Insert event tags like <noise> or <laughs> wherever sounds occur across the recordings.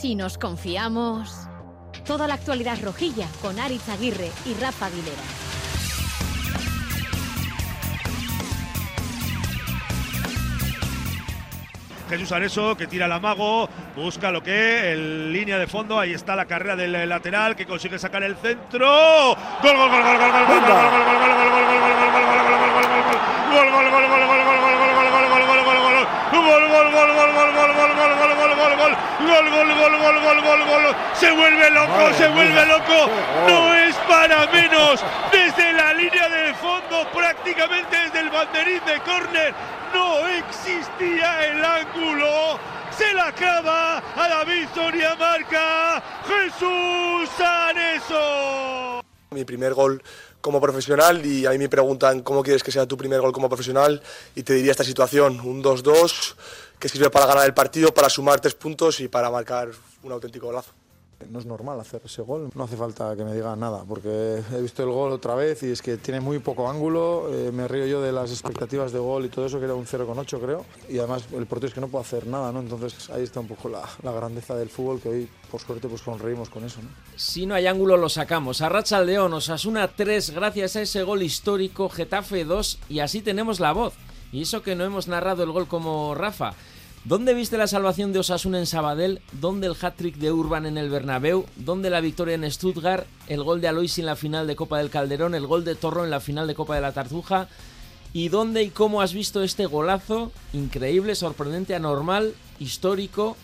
Si nos confiamos. Toda la actualidad rojilla con Aritz Aguirre y Rafa Aguilera. Jesús Areso que tira el amago, busca lo que el línea de fondo, ahí está la carrera del lateral que consigue sacar el centro. Gol gol gol gol gol gol gol gol gol gol gol gol se vuelve loco, se vuelve loco, no es para menos, desde la línea de fondo, prácticamente desde el banderín de córner, no existía el ángulo. Se la acaba a David Soria Marca. Jesús Areso. Mi primer gol como profesional y a mí me preguntan cómo quieres que sea tu primer gol como profesional y te diría esta situación, un 2-2 que sirve para ganar el partido, para sumar tres puntos y para marcar un auténtico golazo. No es normal hacer ese gol, no hace falta que me digan nada, porque he visto el gol otra vez y es que tiene muy poco ángulo, eh, me río yo de las expectativas de gol y todo eso, que era un 0,8 creo, y además el portero es que no puede hacer nada, ¿no? Entonces ahí está un poco la, la grandeza del fútbol, que hoy por suerte pues sonreímos con eso, ¿no? Si no hay ángulo lo sacamos. Arracha al León, Osasuna 3 gracias a ese gol histórico, Getafe 2 y así tenemos la voz. Y eso que no hemos narrado el gol como Rafa. ¿Dónde viste la salvación de Osasuna en Sabadell? ¿Dónde el hat-trick de Urban en el Bernabéu? ¿Dónde la victoria en Stuttgart? ¿El gol de Alois en la final de Copa del Calderón? ¿El gol de Torro en la final de Copa de la Tartuja? ¿Y dónde y cómo has visto este golazo? Increíble, sorprendente, anormal, histórico,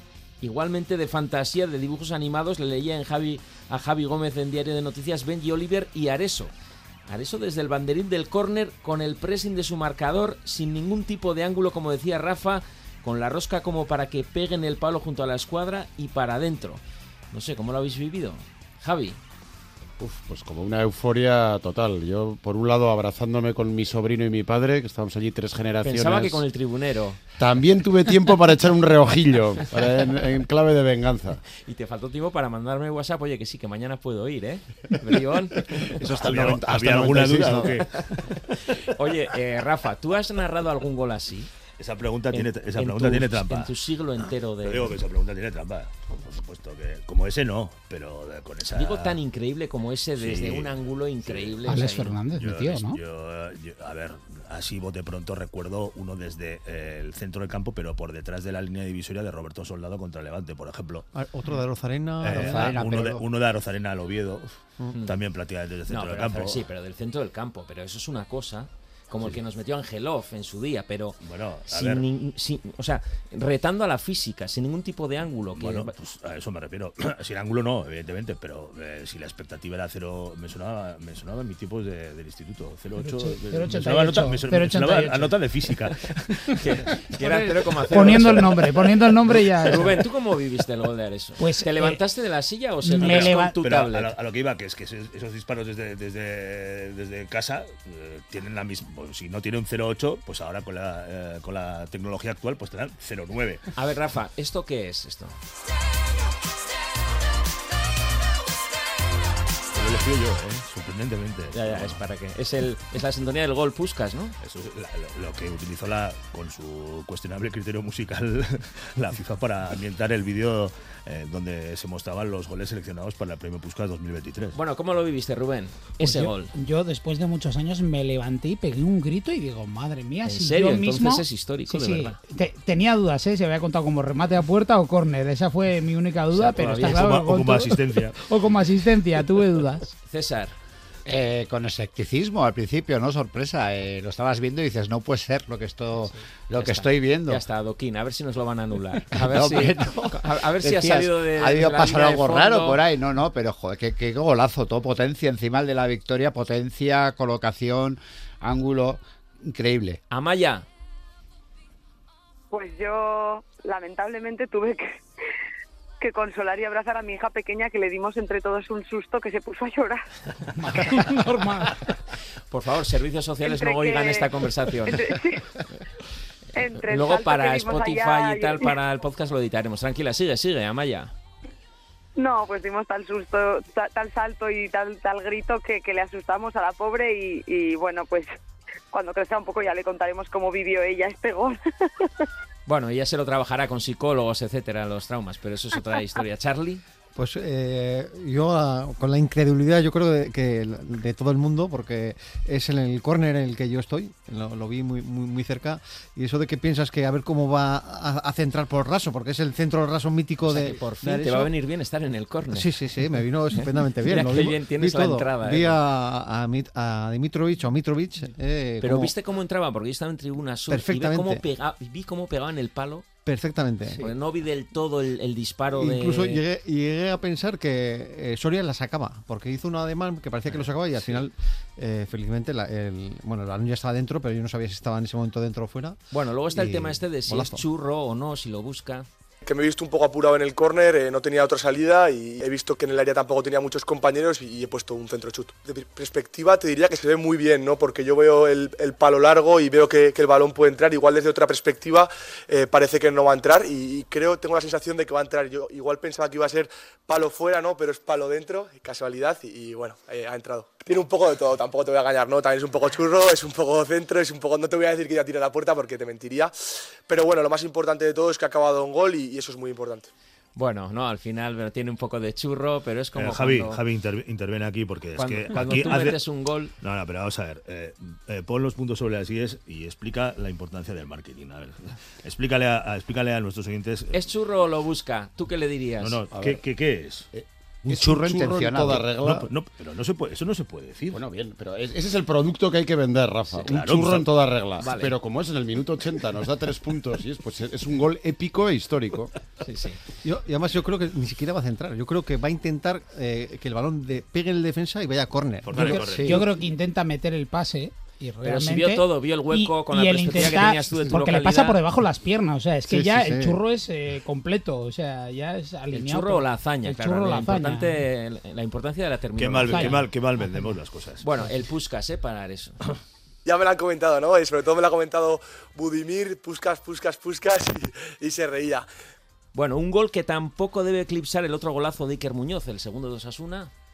igualmente de fantasía, de dibujos animados. Le leía en Javi, a Javi Gómez en Diario de Noticias, Benji Oliver y Areso. Areso desde el banderín del córner con el pressing de su marcador, sin ningún tipo de ángulo, como decía Rafa, con la rosca como para que peguen el palo junto a la escuadra y para adentro. No sé, ¿cómo lo habéis vivido? Javi. Uf, pues como una euforia total. Yo, por un lado, abrazándome con mi sobrino y mi padre, que estábamos allí tres generaciones. Pensaba que con el tribunero. También tuve tiempo para echar un reojillo para- en, en clave de venganza. Y te faltó tiempo para mandarme WhatsApp, oye, que sí, que mañana puedo ir, ¿eh? <laughs> Eso hasta ¿Había- 90 hasta había alguna 96, duda ¿no? o qué? <laughs> Oye, eh, Rafa, ¿tú has narrado algún gol así? Esa pregunta tiene, En- esa en pregunta tu- tiene trampa. En tu siglo entero Yo de... digo que esa pregunta tiene trampa. Por supuesto que como ese no, pero con esa. Digo tan increíble como ese desde Sí. un ángulo increíble. Alex o sea, Fernández, mi Yo, tío, ¿no? yo- yo- a ver, así bote pronto recuerdo uno desde eh, el centro del campo, pero por detrás de la línea divisoria de Roberto Soldado contra Levante, por ejemplo. Ah, Otro de Arozarena. Eh, Arozarena, uno, de, uno de Arozarena al Oviedo, también prácticamente desde el No, centro pero, del campo. pero sí, pero del centro del campo. Pero eso es una cosa como el que nos metió Angelov en su día, pero Bueno, sin nin- sin- o sea, retando a la física, sin ningún tipo de ángulo. Que, Bueno, pues a eso me refiero. <clears throat> Sin ángulo no, evidentemente, pero eh, si la expectativa era cero, me sonaba, me sonaba en mi tiempos de- del instituto, 08, Cero me sonaba, a nota, me son- me 0,88. sonaba a nota de física. <laughs> que era 0,0. Poniendo el nombre, poniendo el nombre ya. Rubén, ¿tú cómo viviste el gol de Areso? Pues, ¿Te eh, levantaste de la silla o se me con tu Pero a tablet? lo, a lo que iba, que es que esos, esos disparos desde, desde, desde casa eh, tienen la misma. Pues, si no tiene un 0,8, pues ahora con la, eh, con la tecnología actual, pues te dan 0,9. A ver, Rafa, ¿esto qué es esto? Lo he elegido yo, ¿eh? Sorprendentemente. Ya, ya, es para qué. Es, el, es la sintonía del gol Puskas, ¿no? Eso es la- lo, lo que utilizó la, con su cuestionable criterio musical <laughs> la FIFA para ambientar el vídeo eh, donde se mostraban los goles seleccionados para el Premio Puskas 2023. Bueno, ¿cómo lo viviste, Rubén? Pues Ese yo, gol. Yo después de muchos años me levanté y pegué un grito y digo, madre mía, ¿En si serio? yo Entonces mismo... es histórico, Sí, de sí. verdad. Te- tenía dudas, ¿eh? Se había contado como remate a puerta o córner. Esa fue mi única duda, sea, pero está es claro. o que como asistencia. <laughs> o como asistencia, tuve dudas. César, Eh, con escepticismo al principio, ¿no? Sorpresa. eh, lo estabas viendo y dices, no puede ser lo que, esto, lo que está. estoy viendo. Ya está, Doquín, a ver si nos lo van a anular. <laughs> A ver No, si, hombre, no. a, a ver si ha salido de. Ha la pasar algo raro por ahí. No, no, pero joder, qué, qué golazo. Todo potencia encima el de la victoria. Potencia, colocación, ángulo. Increíble. Amaya, Pues yo, lamentablemente, tuve que, que consolar y abrazar a mi hija pequeña que le dimos entre todos un susto que se puso a llorar. <laughs> Normal. por favor, servicios sociales Entre no oigan que- esta conversación. Entre- sí. <laughs> Entre Luego para Spotify allá y tal, para el podcast lo editaremos. Tranquila, sigue, sigue, Amaya. No, pues dimos tal susto, ta- tal salto y tal tal grito que, que le asustamos a la pobre y, y, bueno, pues cuando crezca un poco ya le contaremos cómo vivió ella este gol. <laughs> Bueno, ella se lo trabajará con psicólogos, etcétera, los traumas, pero eso es otra historia. <laughs> Charlie. Pues eh, yo ah, con la incredulidad yo creo de, que de todo el mundo, porque es en el córner en el que yo estoy, lo, lo vi muy, muy, muy cerca, y eso de que piensas que a ver cómo va a, a centrar por raso, porque es el centro raso mítico O sea, de... que por fin te Areso. va a venir bien estar en el córner. Sí, sí, sí, me vino <laughs> estupendamente bien. Mira lo vi- bien tienes vi la todo. entrada, Vi eh. a, a, a Dimitrovic o Mitrovic. eh, Pero cómo- viste cómo entraba, porque yo estaba en tribuna sur y vi Perfectamente. cómo, pega- vi cómo pegaban el palo. Perfectamente. Porque no vi del todo el, el disparo de... Incluso llegué, llegué a pensar que eh, Soria la sacaba, porque hizo un ademán que parecía que lo sacaba y al final, eh, felizmente, la- el, bueno, el balón ya estaba dentro, pero yo no sabía si estaba en ese momento dentro o fuera. Bueno, luego está el tema este de si golazo. es churro o no, si lo busca. Que me he visto un poco apurado en el córner, eh, no tenía otra salida y he visto que en el área tampoco tenía muchos compañeros y he puesto un centro chut. De per- perspectiva te diría que se ve muy bien, ¿no? porque yo veo el, palo largo y veo que, el balón puede entrar, igual desde otra perspectiva eh, parece que no va a entrar y, creo, tengo la sensación de que va a entrar. Yo igual pensaba que iba a ser palo fuera, ¿no? pero es palo dentro, casualidad y, y bueno, eh, ha entrado. Tiene un poco de todo, tampoco te voy a engañar, ¿no? También es un poco churro, es un poco centro, es un poco... No te voy a decir que ya tira la puerta porque te mentiría, pero bueno, lo más importante de todo es que ha acabado en gol y- y eso es muy importante. Bueno, no, al final tiene un poco de churro, pero es como Eh, Javi, cuando- Javi interv- interviene aquí porque es Cuando- que cuando aquí tú hace- metes un gol- No, no, pero vamos a ver. eh, eh, pon los puntos sobre las IES y explica la importancia del marketing. A ver, <laughs> explícale a, a- explícale a nuestros oyentes. ¿Es churro o lo busca? ¿Tú qué le dirías? No, no, ¿qué, qué, qué es? Un Es churro un churro en toda regla. No, no, pero no se puede, eso no se puede decir. Bueno, bien, pero es- ese es el producto que hay que vender, Rafa. claro, un churro pues, en toda regla. vale. Pero como es en el minuto 80, nos da tres puntos y es, pues, es un gol épico e histórico. Sí, sí. Yo, y además yo creo que ni siquiera va a centrar. Yo creo que va a intentar eh, que el balón de, pegue en el defensa y vaya a córner. Yo creo que intenta meter el pase y Pero si vio todo, vio el hueco con la el perspectiva que tenías tú de tu Porque le localidad. pasa por debajo las piernas, o sea, es que Sí, ya sí, el sí. churro es eh, completo, o sea, ya es El alineado. churro o la hazaña, El claro. churro o la, la hazaña. importante, la importancia de la Qué terminología. mal, Vaya. qué mal, qué mal vendemos las cosas. Bueno, el Puskas, ¿eh? Para eso. Ya me lo han comentado, ¿no? Y sobre todo me lo ha comentado Budimir, Puskas, Puskas, Puskas y, y se reía. Bueno, un gol que tampoco debe eclipsar el otro golazo de Iker Muñoz, el segundo de Osasuna.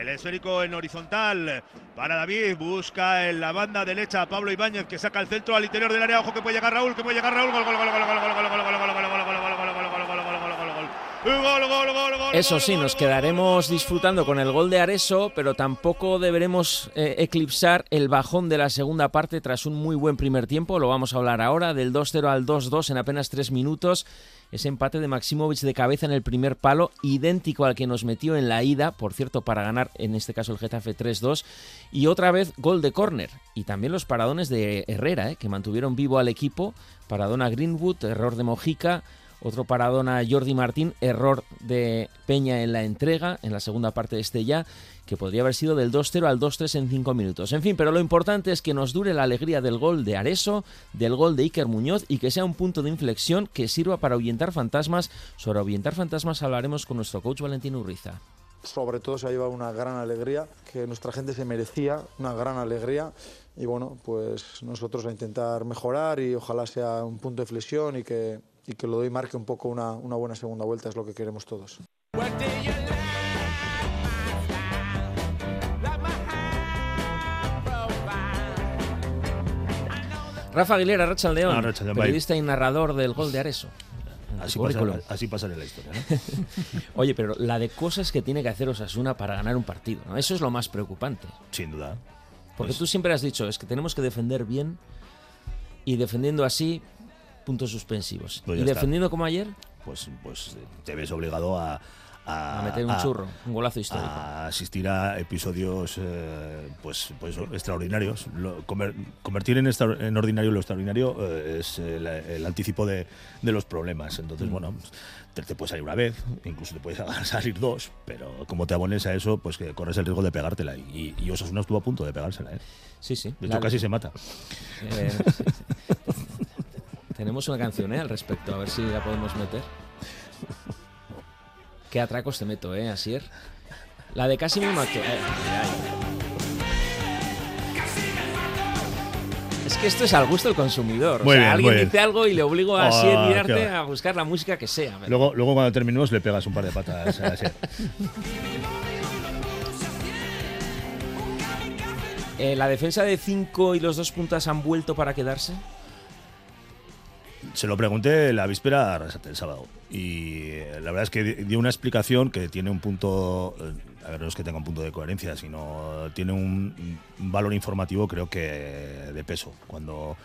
El esférico en horizontal para David. Busca en la banda derecha a Pablo Ibáñez que saca el centro al interior del área. Ojo que puede llegar Raúl, que puede llegar Raúl. Gol, gol, gol, gol, gol, gol, gol, gol, gol, gol, gol, gol, gol, gol, gol, gol, gol, Eso sí, nos quedaremos disfrutando con el gol de Areso, pero tampoco deberemos eh, eclipsar el bajón de la segunda parte tras un muy buen primer tiempo. Lo vamos a hablar ahora, del 2-0 al 2-2 en apenas tres minutos. Ese empate de Maximovic de cabeza en el primer palo, idéntico al que nos metió en la ida, por cierto, para ganar en este caso el Getafe 3-2. Y otra vez gol de córner. Y también los paradones de Herrera, eh, que mantuvieron vivo al equipo. Paradón a Greenwood, error de Mojica. Otro paradón a Jordi Martín, error de Peña en la entrega, en la segunda parte de este ya, que podría haber sido del 2-0 al 2-3 en 5 minutos. En fin, pero lo importante es que nos dure la alegría del gol de Areso, del gol de Iker Muñoz y que sea un punto de inflexión que sirva para ahuyentar fantasmas. Sobre ahuyentar fantasmas hablaremos con nuestro coach Valentín Urriza. Sobre todo se ha llevado una gran alegría, que nuestra gente se merecía, una gran alegría. Y bueno, pues nosotros a intentar mejorar y ojalá sea un punto de flexión y que, y que lo doy marque un poco una, una buena segunda vuelta, es lo que queremos todos. Rafa Aguilera, Racha León, Ah, Racha León, periodista y narrador del gol de Areso. Así pasa, currículum. así pasa en la historia, ¿no? <laughs> Oye, pero la de cosas que tiene que hacer Osasuna para ganar un partido, ¿no? Eso es lo más preocupante. Sin duda. Porque Pues- tú siempre has dicho, es que tenemos que defender bien y defendiendo así, puntos suspensivos. Pues y ya está. defendiendo como ayer, Pues, pues eh, te ves obligado a, a, a meter un a- churro, un golazo histórico. a asistir a episodios eh, pues, pues extraordinarios. Lo- conver- convertir en, extra- en ordinario lo extraordinario eh, es el, el anticipo de, de los problemas. Mm. Entonces, bueno, pues, te, te puede salir una vez, incluso te puede <laughs> salir dos, pero como te abones a eso, pues que corres el riesgo de pegártela. Y, y Osasuna estuvo a punto de pegársela. ¿eh? Sí, sí. De hecho, La- casi se mata. Eh, sí, sí. <laughs> Tenemos una canción ¿eh? al respecto, a ver si la podemos meter. Qué atracos te meto, ¿eh, Asier? La de casi me mató. Eh, Es que esto es al gusto del consumidor. Muy o sea, bien, alguien muy bien. dice algo y le obligo a Asier va. a buscar la música que sea. Luego, luego cuando terminemos le pegas un par de patas a ese. Eh, ¿La defensa de 5 y los dos puntas han vuelto para quedarse? Se lo pregunté la víspera el sábado. Y eh, la verdad es que di- dio una explicación que tiene un punto. eh, A ver, no es que tenga un punto de coherencia, sino tiene un, valor informativo, creo que de peso. Cuando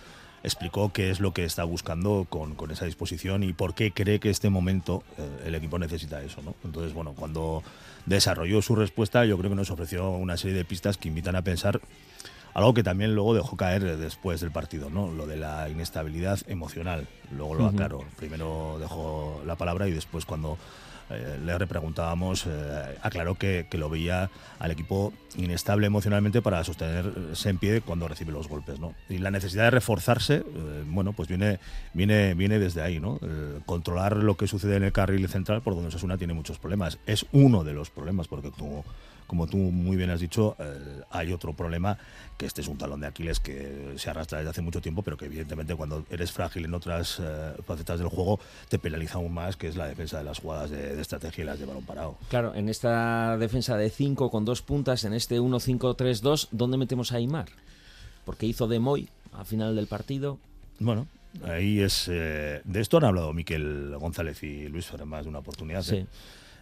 explicó qué es lo que está buscando con, con esa disposición y por qué cree que este momento eh, el equipo necesita eso. ¿no? Entonces, bueno, cuando desarrolló su respuesta, yo creo que nos ofreció una serie de pistas que invitan a pensar algo que también luego dejó caer después del partido, ¿no? Lo de la inestabilidad emocional. Luego lo aclaró. Primero dejó la palabra y después cuando eh, le repreguntábamos, eh, aclaró que, que lo veía al equipo inestable emocionalmente para sostenerse en pie cuando recibe los golpes, ¿no? Y la necesidad de reforzarse, eh, bueno, pues viene, viene, viene desde ahí, ¿no? Eh, controlar lo que sucede en el carril central, por donde Osasuna tiene muchos problemas. Es uno de los problemas, porque tú como tú muy bien has dicho, eh, hay otro problema, que este es un talón de Aquiles que se arrastra desde hace mucho tiempo, pero que evidentemente cuando eres frágil en otras eh, facetas del juego te penaliza aún más, que es la defensa de las jugadas de, de estrategia y las de balón parado. Claro, en esta defensa de 5 con dos puntas, en este 1-5-3-2, ¿dónde metemos a Aymar? Porque hizo de Moy al final del partido. Bueno, ahí es... eh, de esto han hablado Miquel González y Luis Fer en más de una oportunidad. Sí.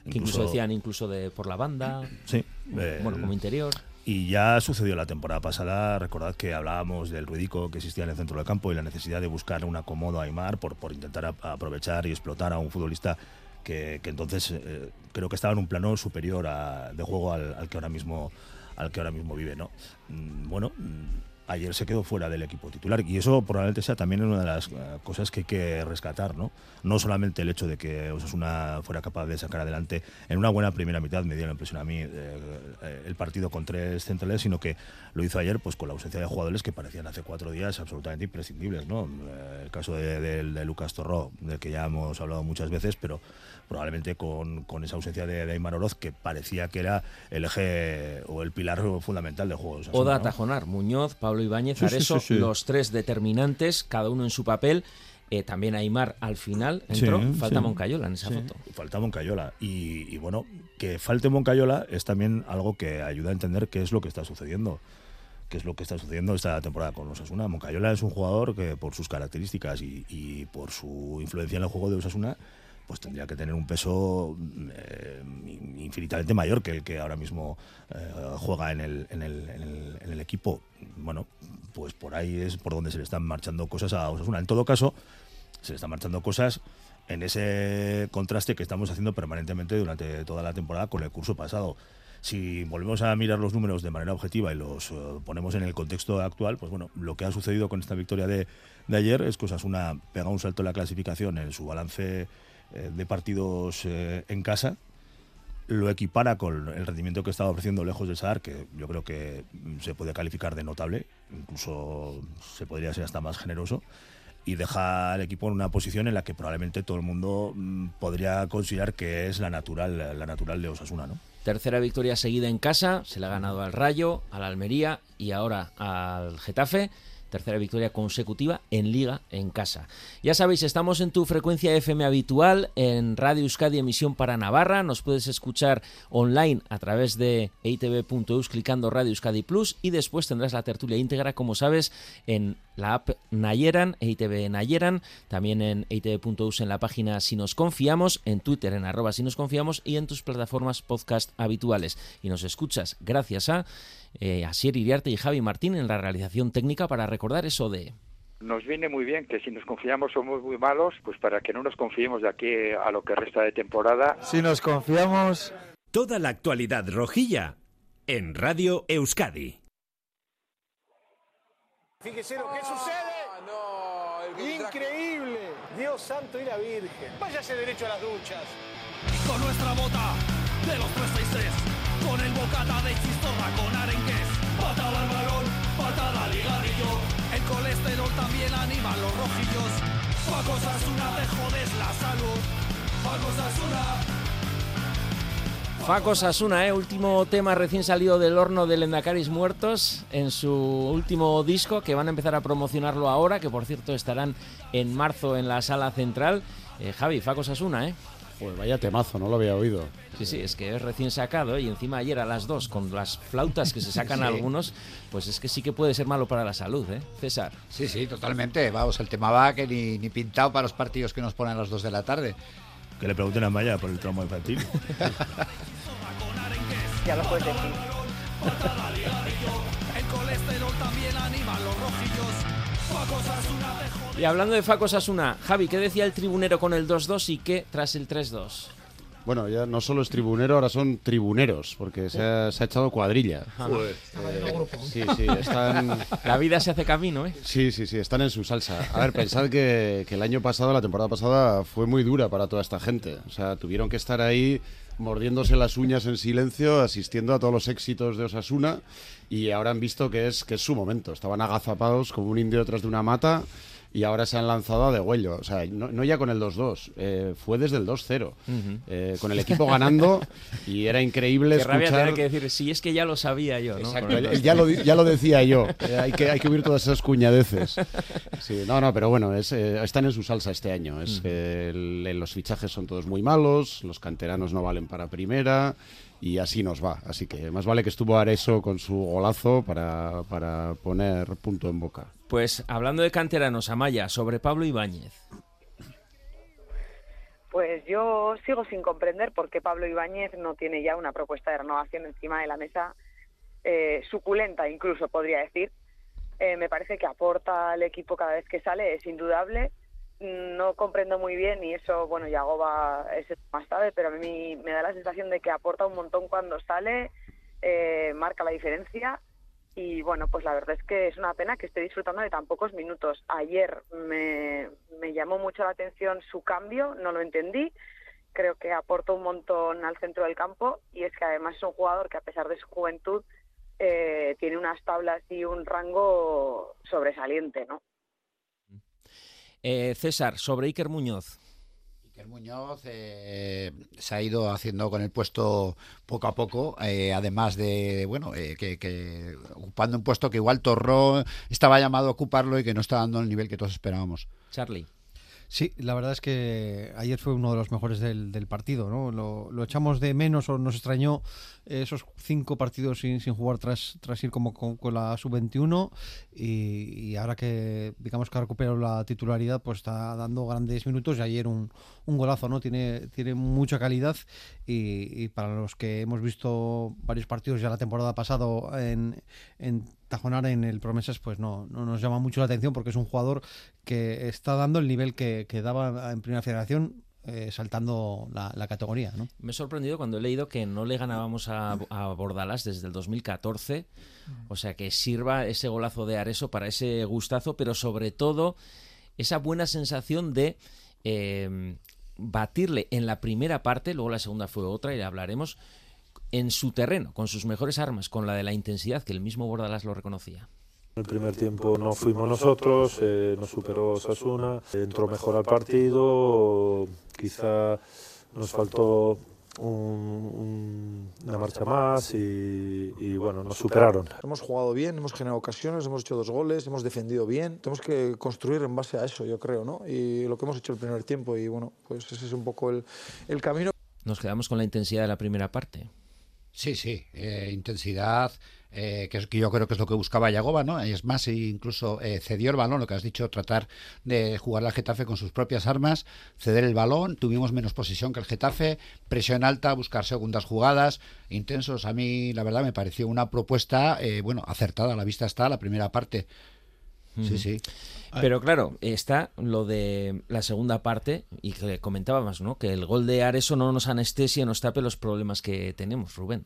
¿Eh? Que incluso decían incluso de por la banda. Sí. Bueno, el- como interior. Y ya sucedió la temporada pasada, recordad que hablábamos del ruidico que existía en el centro del campo y la necesidad de buscar un acomodo a Aymar por, por intentar a- aprovechar y explotar a un futbolista que, que entonces eh, creo que estaba en un plano superior a- de juego al, al que ahora mismo al que ahora mismo vive, ¿no? Mm, Bueno, mm, ayer se quedó fuera del equipo titular y eso probablemente sea también una de las eh, cosas que hay que rescatar, ¿no? No solamente el hecho de que Osasuna fuera capaz de sacar adelante en una buena primera mitad, me dio la impresión a mí, eh, eh, el partido con tres centrales, sino que lo hizo ayer pues con la ausencia de jugadores que parecían hace cuatro días absolutamente imprescindibles, ¿no? Eh, El caso de, de- de Lucas Torró, del que ya hemos hablado muchas veces, pero probablemente con, con esa ausencia de, de Aymar Oroz, que parecía que era el eje o el pilar fundamental del juego. Oda ¿no? Tajonar, Muñoz, Pablo Ibáñez, Sí, sí, Areso, sí, sí. los tres determinantes, cada uno en su papel. Eh, también Aymar al final entró. Sí, Falta sí. Moncayola en esa Sí, foto. Falta Moncayola. Y, y bueno, que falte Moncayola es también algo que ayuda a entender qué es lo que está sucediendo. Qué es lo que está sucediendo esta temporada con Osasuna. Moncayola es un jugador que por sus características y, y por su influencia en el juego de Osasuna pues tendría que tener un peso eh, infinitamente mayor que el que ahora mismo eh, juega en el, equipo. Bueno, pues por ahí es por donde se le están marchando cosas a Osasuna. En todo caso, se le están marchando cosas en ese contraste que estamos haciendo permanentemente durante toda la temporada con el curso pasado. Si volvemos a mirar los números de manera objetiva y los eh, ponemos en el contexto actual, pues bueno, lo que ha sucedido con esta victoria de, de ayer es que Osasuna pega un salto en la clasificación en su balance de partidos eh, en casa, lo equipara con el rendimiento que estaba ofreciendo lejos del Sadar, que yo creo que se puede calificar de notable, incluso se podría ser hasta más generoso, y deja al equipo en una posición en la que probablemente todo el mundo mm, podría considerar que es la natural, la natural de Osasuna, ¿no? Tercera victoria seguida en casa, se le ha ganado al Rayo, al Almería y ahora al Getafe. Tercera victoria consecutiva en Liga en casa. Ya sabéis, estamos en tu frecuencia FM habitual en Radio Euskadi emisión para Navarra. Nos puedes escuchar online a través de eitv.eus clicando Radio Euskadi Plus y después tendrás la tertulia íntegra, como sabes, en la app Nayeran, EITV Nayeran, también en eitv.eus en la página Si nos confiamos, en Twitter en arroba Si nos confiamos y en tus plataformas podcast habituales. Y nos escuchas gracias a eh, Asier Iriarte y Javi Martín en la realización técnica para recordar eso de... Nos viene muy bien que si nos confiamos somos muy malos, pues para que no nos confiemos de aquí a lo que resta de temporada. Si nos confiamos... Toda la actualidad rojilla en Radio Euskadi. Fíjese lo que sucede. Increíble. Dios santo y la Virgen. Váyase derecho a las duchas. Con nuestra bota de los 363, con el bocata de chistorra con arenques, patada al balón, patada al higadillo, el colesterol también anima los rojillos. Paco Sasuna te jodes la salud, Paco Sasuna, Facos Asuna, ¿eh? último tema recién salido del horno de Lendacaris Muertos en su último disco, que van a empezar a promocionarlo ahora, que por cierto estarán en marzo en la sala central. Eh, Javi, Facos Asuna, ¿eh? Pues vaya temazo, no lo había oído. Sí, sí, es que es recién sacado y encima ayer a las dos con las flautas que se sacan <laughs> Sí. algunos, pues es que sí que puede ser malo para la salud, ¿eh? César. Sí, sí, totalmente. Vamos, el tema va que ni, ni pintado para los partidos que nos ponen a las 2 de la tarde. Que le pregunten a Maya por el tramo infantil. <laughs> Ya lo puedes decir. Y hablando de Facos Asuna, Javi, ¿qué decía el tribunero con el 2-2 y qué tras el 3-2? Bueno, ya no solo es tribunero, ahora son tribuneros, porque se ha, se ha echado cuadrilla. Joder. Eh, sí, sí, están... <laughs> La vida se hace camino, ¿eh? Sí, sí, sí, están en su salsa. A ver, pensad que, que el año pasado, la temporada pasada, fue muy dura para toda esta gente. O sea, tuvieron que estar ahí mordiéndose las uñas en silencio, asistiendo a todos los éxitos de Osasuna, y ahora han visto que es, que es su momento. Estaban agazapados como un indio detrás de una mata, y ahora se han lanzado a degüello. O sea, no, no ya con el 2-2, eh, fue desde el 2-0. Ujú. eh, con el equipo ganando, y era increíble Qué rabia escuchar... tener que decir, sí, es que ya lo sabía yo, ¿no? Exacto, ya- 2-2. ya, lo, ya lo decía yo. eh, hay, que, hay que huir todas esas cuñadeces. Sí, no, no, pero bueno, es, están en su salsa este año. Es, el- los fichajes son todos muy malos, los canteranos no valen para primera y así nos va. Así que más vale que estuvo Areso con su golazo para, para poner punto en boca. Pues hablando de canteranos, Amaya, sobre Pablo Ibáñez. Pues yo sigo sin comprender por qué Pablo Ibáñez no tiene ya una propuesta de renovación encima de la mesa, eh, suculenta incluso podría decir. Eh, me parece que aporta al equipo cada vez que sale, es indudable. No comprendo muy bien y eso, bueno, Yagoba es más tarde, pero a mí me da la sensación de que aporta un montón cuando sale, eh, marca la diferencia y bueno, pues la verdad es que es una pena que esté disfrutando de tan pocos minutos. Ayer me, me llamó mucho la atención su cambio, no lo entendí. Creo que aporta un montón al centro del campo y es que además es un jugador que a pesar de su juventud eh, tiene unas tablas y un rango sobresaliente, ¿no? Eh, César, sobre Iker Muñoz. Iker Muñoz eh, se ha ido haciendo con el puesto poco a poco, eh, además de, bueno, eh, que, que ocupando un puesto que igual Torró estaba llamado a ocuparlo y que no está dando el nivel que todos esperábamos. Charlie. Sí, la verdad es que ayer fue uno de los mejores del, del partido, ¿no? Lo, lo echamos de menos o nos extrañó esos cinco partidos sin, sin jugar tras, tras ir como con, con la sub-21 y, y ahora que digamos que ha recuperado la titularidad pues está dando grandes minutos y ayer un, un golazo, ¿no? Tiene, tiene mucha calidad y, y para los que hemos visto varios partidos ya la temporada pasada en, en Tajonar en el Promesas pues no, no nos llama mucho la atención porque es un jugador que está dando el nivel que, que daba en Primera Federación eh, saltando la, la categoría, ¿no? Me he sorprendido cuando he leído que no le ganábamos a, a Bordalas desde el 2014. O sea, que sirva ese golazo de Areso para ese gustazo, pero sobre todo esa buena sensación de eh, batirle en la primera parte, luego la segunda fue otra y le hablaremos, en su terreno, con sus mejores armas, con la de la intensidad que el mismo Bordalas lo reconocía. El primer tiempo no fuimos nosotros, eh, nos superó Sasuna, entró mejor al partido, quizá nos faltó un- un- una marcha más y, y, bueno, nos superaron. Hemos jugado bien, hemos generado ocasiones, hemos hecho dos goles, hemos defendido bien. Tenemos que construir en base a eso, yo creo, ¿no? Y lo que hemos hecho el primer tiempo y bueno, pues ese es un poco el, el camino. Nos quedamos con la intensidad de la primera parte. Sí, sí, eh, intensidad, eh, que, es, que yo creo que es lo que buscaba Yagoba, ¿no? Es más, incluso eh, cedió el balón, lo que has dicho, tratar de jugar al Getafe con sus propias armas, ceder el balón, tuvimos menos posesión que el Getafe, presión alta, buscar segundas jugadas, intensos. A mí, la verdad, me pareció una propuesta, eh, bueno, acertada, a la vista está la primera parte. Sí, sí. Pero claro, está lo de la segunda parte y que comentábamos, ¿no? Que el gol de Areso no nos anestesia, nos tape los problemas que tenemos, Rubén.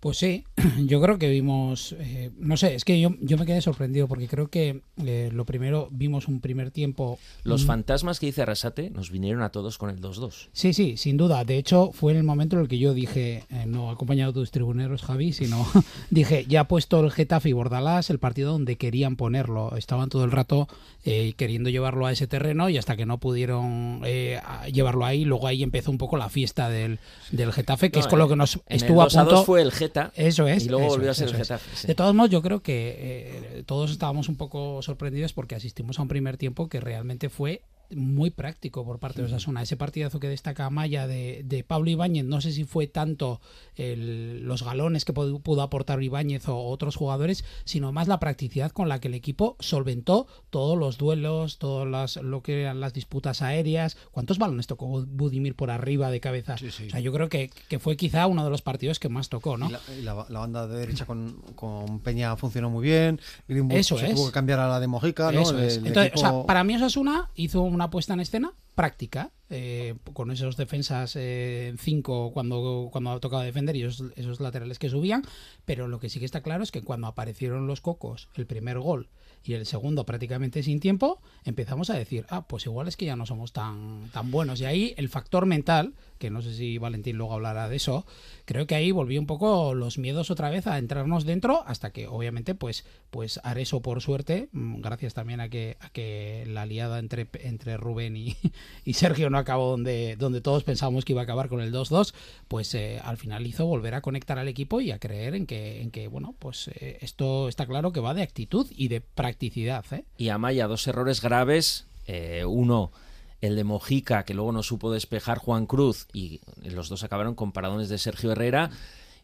Pues sí, <clears throat> yo creo que vimos, eh, no sé, es que yo, yo me quedé sorprendido porque creo que eh, lo primero vimos un primer tiempo. Los fantasmas que dice Arrasate nos vinieron a todos con el 2-2. Sí, sí, sin duda. De hecho, fue en el momento en el que yo dije, eh, no acompañado de tus tribuneros, Javi, sino <laughs> dije, ya ha puesto el Getafe y Bordalás el partido donde querían ponerlo. Estaban todo el rato eh, queriendo llevarlo a ese terreno y hasta que no pudieron eh, llevarlo ahí, luego ahí empezó un poco la fiesta del, del Getafe, que No, es con lo que nos en el estuvo a 2 a 2 punto. fue el Eso es. y luego volvió a ser el. Getafe, sí. De todos modos, yo creo que eh, todos estábamos un poco sorprendidos porque asistimos a un primer tiempo que realmente fue muy práctico por parte de Osasuna. Ese partidazo que destaca Maya de, de Pablo Ibáñez, no sé si fue tanto el- los galones que pudo, pudo aportar Ibáñez o otros jugadores, sino más la practicidad con la que el equipo solventó todos los duelos, todas las, lo que eran las disputas aéreas. ¿Cuántos balones tocó Budimir por arriba de cabeza? O sea, yo creo que, que fue quizá uno de los partidos que más tocó, ¿no? Y la, y la- la banda de derecha con, con Peña funcionó muy bien. Greenwood Eso se es. tuvo que cambiar a la de Mojica. ¿no? Eso es. El Entonces, o sea, para mí Osasuna hizo una puesta en escena práctica, eh, con esos defensas eh, en cinco cuando, cuando ha tocado defender y esos, esos laterales que subían, pero lo que sí que está claro es que cuando aparecieron los cocos, el primer gol y el segundo prácticamente sin tiempo, empezamos a decir, ah, pues igual es que ya no somos tan, tan buenos. Y ahí el factor mental, que no sé si Valentín luego hablará de eso, creo que ahí volvió un poco los miedos otra vez a entrarnos dentro, hasta que obviamente pues, pues Areso por suerte, mm, gracias también a que, a que la aliada entre, entre Rubén y, <laughs> y Sergio no acabó donde, donde todos pensábamos que iba a acabar con el 2-2, pues eh, al final hizo volver a conectar al equipo y a creer en que, en que bueno, pues eh, esto está claro que va de actitud y de practicidad. ¿eh? Y Amaya, dos errores graves. eh, uno, el de Mojica, que luego no supo despejar Juan Cruz, y los dos acabaron con paradones de Sergio Herrera.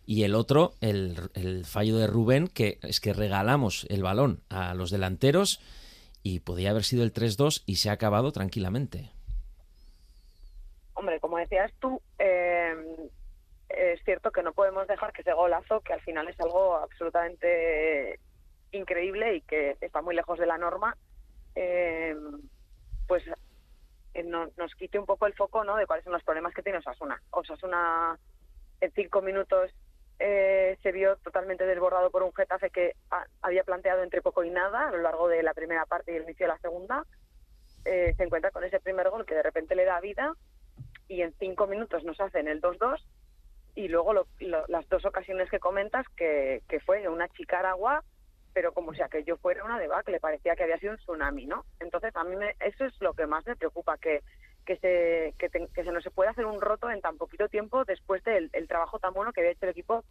Y el otro, el, fallo de Rubén, que es que regalamos el balón a los delanteros y podía haber sido el 3-2 y se ha acabado tranquilamente. Hombre, como decías tú, eh, es cierto que no podemos dejar que ese golazo, que al final es algo absolutamente increíble y que está muy lejos de la norma, eh, no- nos quite un poco el foco ¿no? de cuáles son los problemas que tiene Osasuna. Osasuna en cinco minutos eh, se vio totalmente desbordado por un Getafe que ha- había planteado entre poco y nada a lo largo de la primera parte y el inicio de la segunda. Eh, se encuentra con ese primer gol que de repente le da vida y en cinco minutos nos hacen el 2-2 y luego las dos ocasiones que comentas que, que fue una chicaragua pero como si aquello fuera una debacle parecía que había sido un tsunami no entonces a mí me- eso es lo que más me preocupa que que se que, te- que se nos se puede hacer un roto en tan poquito tiempo después del el trabajo tan bueno que había hecho el equipo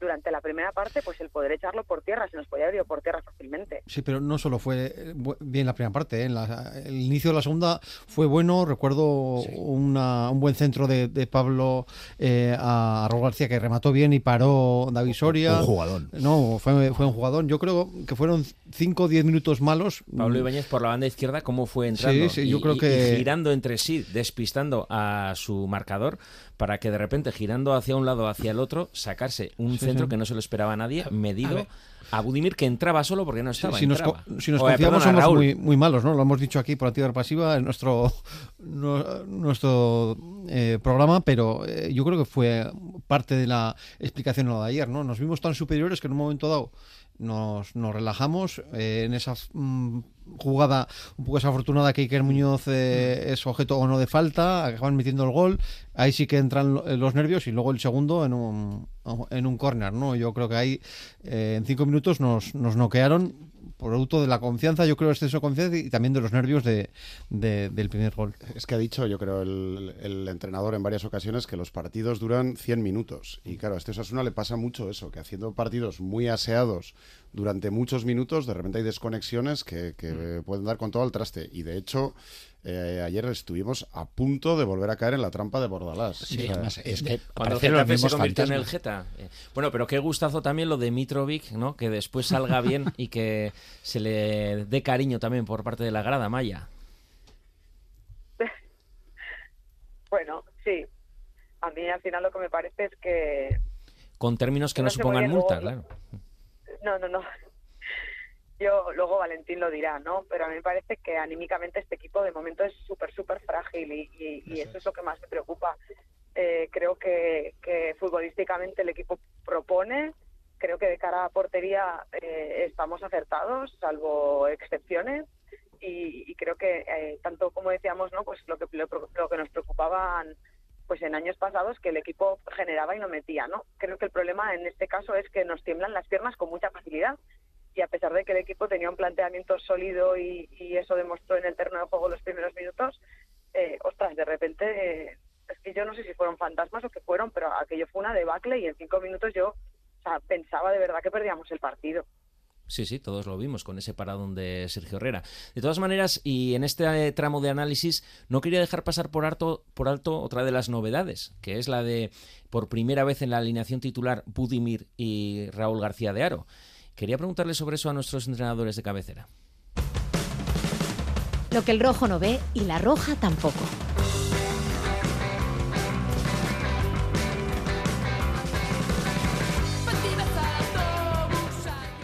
durante la primera parte pues el poder echarlo por tierra se nos podía haber ido por tierra fácilmente Sí, pero no solo fue eh, bu- bien la primera parte. ¿eh? En la- el inicio de la segunda fue bueno. Recuerdo una- un buen centro de, de Pablo eh, a Raúl García que remató bien y paró David Soria. Un jugadón. No, fue, fue un jugador. Yo creo que fueron 5 o 10 minutos malos. Pablo Ibáñez por la banda izquierda, cómo fue entrando. Sí, sí, yo y- creo y- que- y girando entre sí, despistando a su marcador, para que de repente, girando hacia un lado o hacia el otro, sacarse un Sí, centro que no se lo esperaba nadie, medido ver. a, Budimir, que entraba solo porque no estaba. si, nos, entraba. si nos O, eh, confiamos perdona, somos muy, muy malos, ¿no? Lo hemos dicho aquí por activa pasiva en nuestro, <laughs> no- nuestro eh, programa, pero eh, yo creo que fue parte de la explicación de ayer, ¿no? Nos vimos tan superiores que en un momento dado nos, nos relajamos eh, en esa mm, jugada un poco desafortunada que Iker Muñoz eh, es objeto o no de falta, acaban metiendo el gol, ahí sí que entran lo- los nervios y luego el segundo en un, en un córner, ¿no? Yo creo que ahí eh, en cinco minutos nos, nos noquearon producto de la confianza, yo creo, exceso de confianza y también de los nervios de, de- del primer gol. Es que ha dicho, yo creo, el, el entrenador en varias ocasiones que los partidos duran 100 minutos. Y claro, a este Osasuna le pasa mucho eso, que haciendo partidos muy aseados durante muchos minutos, de repente hay desconexiones que, que pueden dar con todo al traste. Y de hecho, eh, ayer estuvimos a punto de volver a caer en la trampa de Bordalás. Sí, O sea, además, es que Cuando el Getafe se convirtió en el. Geta. Eh, Bueno, pero qué gustazo también lo de Mitrovic, ¿no? Que después salga bien <laughs> y que se le dé cariño también por parte de la grada Maya. <laughs> bueno sí a mí al final lo que me parece es que Con términos que No no supongan multa, luego- claro. No, no, no. Yo, luego Valentín lo dirá, ¿no? Pero a mí me parece que anímicamente este equipo de momento es súper, súper frágil y, y- y eso es lo que más me preocupa. Eh, creo que, que futbolísticamente el equipo propone. Creo que de cara a portería eh, estamos acertados, salvo excepciones. Y, y creo que eh, tanto como decíamos, no, pues lo que lo, lo que nos preocupaban pues en años pasados que el equipo generaba y no metía, ¿no? Creo que el problema en este caso es que nos tiemblan las piernas con mucha facilidad y a pesar de que el equipo tenía un planteamiento sólido y, eso demostró en el terreno de juego los primeros minutos, eh, ostras, de repente eh, es que yo no sé si fueron fantasmas o qué fueron, pero aquello fue una debacle y en cinco minutos yo o sea, pensaba de verdad que perdíamos el partido. Sí, sí, todos lo vimos con ese paradón de Sergio Herrera. De todas maneras, y en este tramo de análisis, no quería dejar pasar por alto, por alto otra de las novedades, que es la de, por primera vez en la alineación titular, Budimir y Raúl García de Aro. Quería preguntarle sobre eso a nuestros entrenadores de cabecera. Lo que el rojo no ve y la roja tampoco.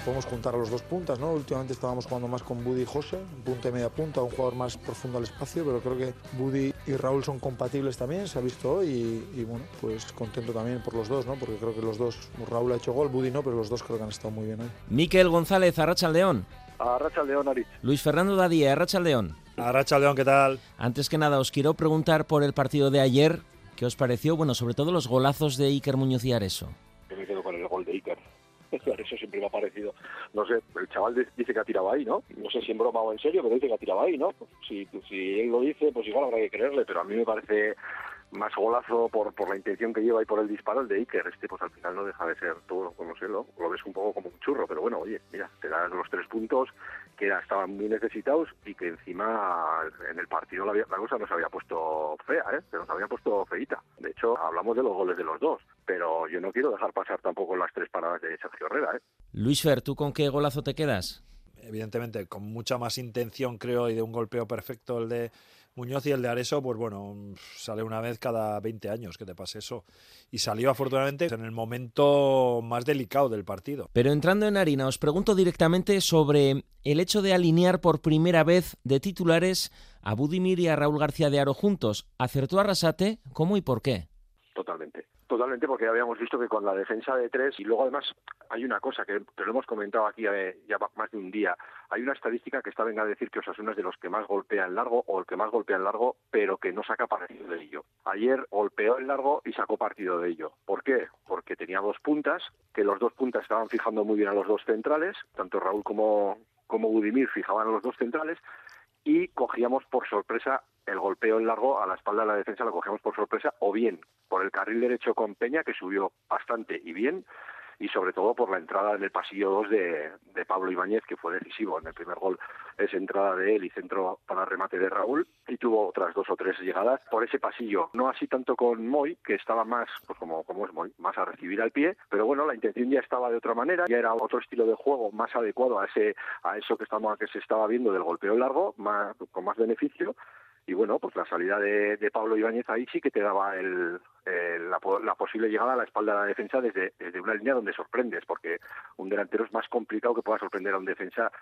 Podemos juntar a los dos puntas, ¿no? Últimamente estábamos jugando más con Buddy y José, un punta y media punta, un jugador más profundo al espacio, pero creo que Buddy y Raúl son compatibles también, se ha visto hoy y, y, bueno, pues contento también por los dos, ¿no? Porque creo que los dos, Raúl ha hecho gol, Buddy no, pero los dos creo que han estado muy bien hoy. Miquel González, Arracha León. Arracha León, Aritz. Luis Fernando Dadía, Arracha León. Arracha León, ¿qué tal? Antes que nada, os quiero preguntar por el partido de ayer, ¿qué os pareció? Bueno, sobre todo los golazos de Iker Muñoz y Areso. Yo me quedo con el gol de Iker. <laughs> Eso siempre me ha parecido. No sé, el chaval dice que ha tirado ahí, ¿no? No sé si en broma o en serio, pero dice que ha tirado ahí, ¿no? Si, si él lo dice, pues igual habrá que creerle, pero a mí me parece más golazo por, por la intención que lleva y por el disparo el de Iker. Este, pues al final no deja de ser todo, como sé, lo, lo ves un poco como un churro, pero bueno, oye, mira, te das los tres puntos que estaban muy necesitados y que encima en el partido la, la cosa nos había puesto fea, ¿eh? Se nos había puesto feita. De hecho, hablamos de los goles de los dos, pero yo no quiero dejar pasar tampoco las tres paradas de Sergio Herrera, ¿eh? Luis Fer, ¿tú con qué golazo te quedas? Evidentemente, con mucha más intención, creo, y de un golpeo perfecto el de Muñoz y el de Areso, pues bueno, sale una vez cada 20 años que te pase eso. Y salió afortunadamente en el momento más delicado del partido. Pero entrando en harina, os pregunto directamente sobre el hecho de alinear por primera vez de titulares a Budimir y a Raúl García de Aro juntos. ¿Acertó Arrasate? ¿Cómo y por qué? Totalmente. Totalmente, porque habíamos visto que con la defensa de tres, y luego además hay una cosa que te lo hemos comentado aquí eh, ya más de un día, hay una estadística que está venga a decir que Osasuna es de los que más golpea en largo o el que más golpea en largo, pero que no saca partido de ello. Ayer golpeó en largo y sacó partido de ello. ¿Por qué? Porque tenía dos puntas, que los dos puntas estaban fijando muy bien a los dos centrales, tanto Raúl como, como Budimir fijaban a los dos centrales, y cogíamos por sorpresa el golpeo en largo a la espalda de la defensa, lo cogíamos por sorpresa, o bien por el carril derecho con Peña, que subió bastante y bien, y sobre todo por la entrada en el pasillo 2 de, de, Pablo Ibáñez, que fue decisivo en el primer gol. Es entrada de él y centro para remate de Raúl, y tuvo otras dos o tres llegadas por ese pasillo. No así tanto con Moy, que estaba más, pues como, como es Moy, más a recibir al pie, pero bueno, la intención ya estaba de otra manera, ya era otro estilo de juego más adecuado a ese a eso que, estamos, que se estaba viendo del golpeo largo, más, con más beneficio, y bueno, pues la salida de, de Pablo Ibáñez ahí sí que te daba el, el, la, la, posible llegada a la espalda de la defensa desde, desde una línea donde sorprendes, porque un delantero es más complicado que pueda sorprender a un defensa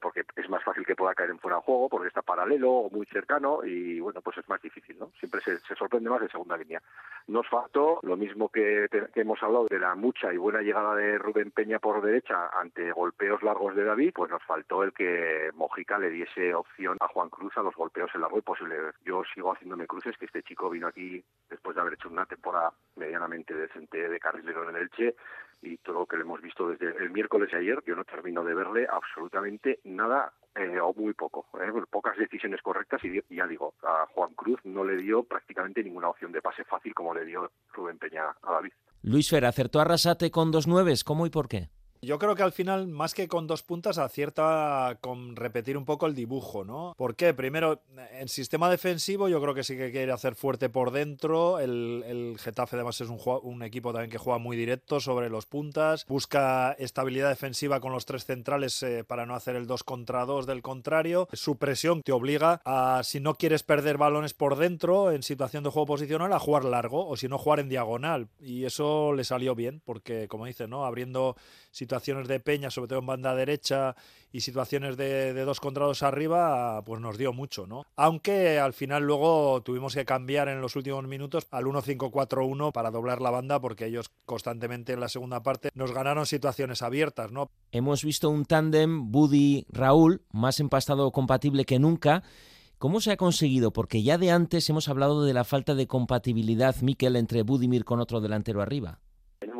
porque es más fácil que pueda caer en fuera de juego, porque está paralelo o muy cercano y bueno, pues es más difícil, ¿no? Siempre se, se sorprende más en segunda línea. Nos faltó lo mismo que, hemos hablado de la mucha y buena llegada de Rubén Peña por derecha ante golpeos largos de David, pues nos faltó el que Mojica le diese opción a Juan Cruz a los golpeos en largo y posible. Yo sigo haciéndome cruces que este chico vino aquí después de haber hecho una temporada medianamente decente de carrilero en el Elche y todo lo que le hemos visto desde el miércoles ayer, yo no termino de verle absolutamente nada eh, o muy poco, eh, pocas decisiones correctas y ya digo, a Juan Cruz no le dio prácticamente ninguna opción de pase fácil como le dio Rubén Peña a David. Luis Fer, ¿acertó a Rasate con dos nueves? ¿Cómo y por qué? Yo creo que al final, más que con dos puntas, acierta con repetir un poco el dibujo, ¿no? ¿Por qué? Primero, en sistema defensivo yo creo que sí que quiere hacer fuerte por dentro. El, el Getafe además es un, un, equipo también que juega muy directo sobre los puntas. Busca estabilidad defensiva con los tres centrales eh, para no hacer el 2 contra 2 del contrario. Su presión te obliga a, si no quieres perder balones por dentro en situación de juego posicional, a jugar largo o si no jugar en diagonal. Y eso le salió bien porque, como dice, ¿no? Abriendo situaciones de Peña, sobre todo en banda derecha, y situaciones de, dos contra dos arriba, pues nos dio mucho, ¿no? Aunque al final luego tuvimos que cambiar en los últimos minutos al 1-5-4-1 para doblar la banda porque ellos constantemente en la segunda parte nos ganaron situaciones abiertas, ¿no? Hemos visto un tándem Buddy-Raúl más empastado compatible que nunca. ¿Cómo se ha conseguido? Porque ya de antes hemos hablado de la falta de compatibilidad, Miquel, entre Budimir con otro delantero arriba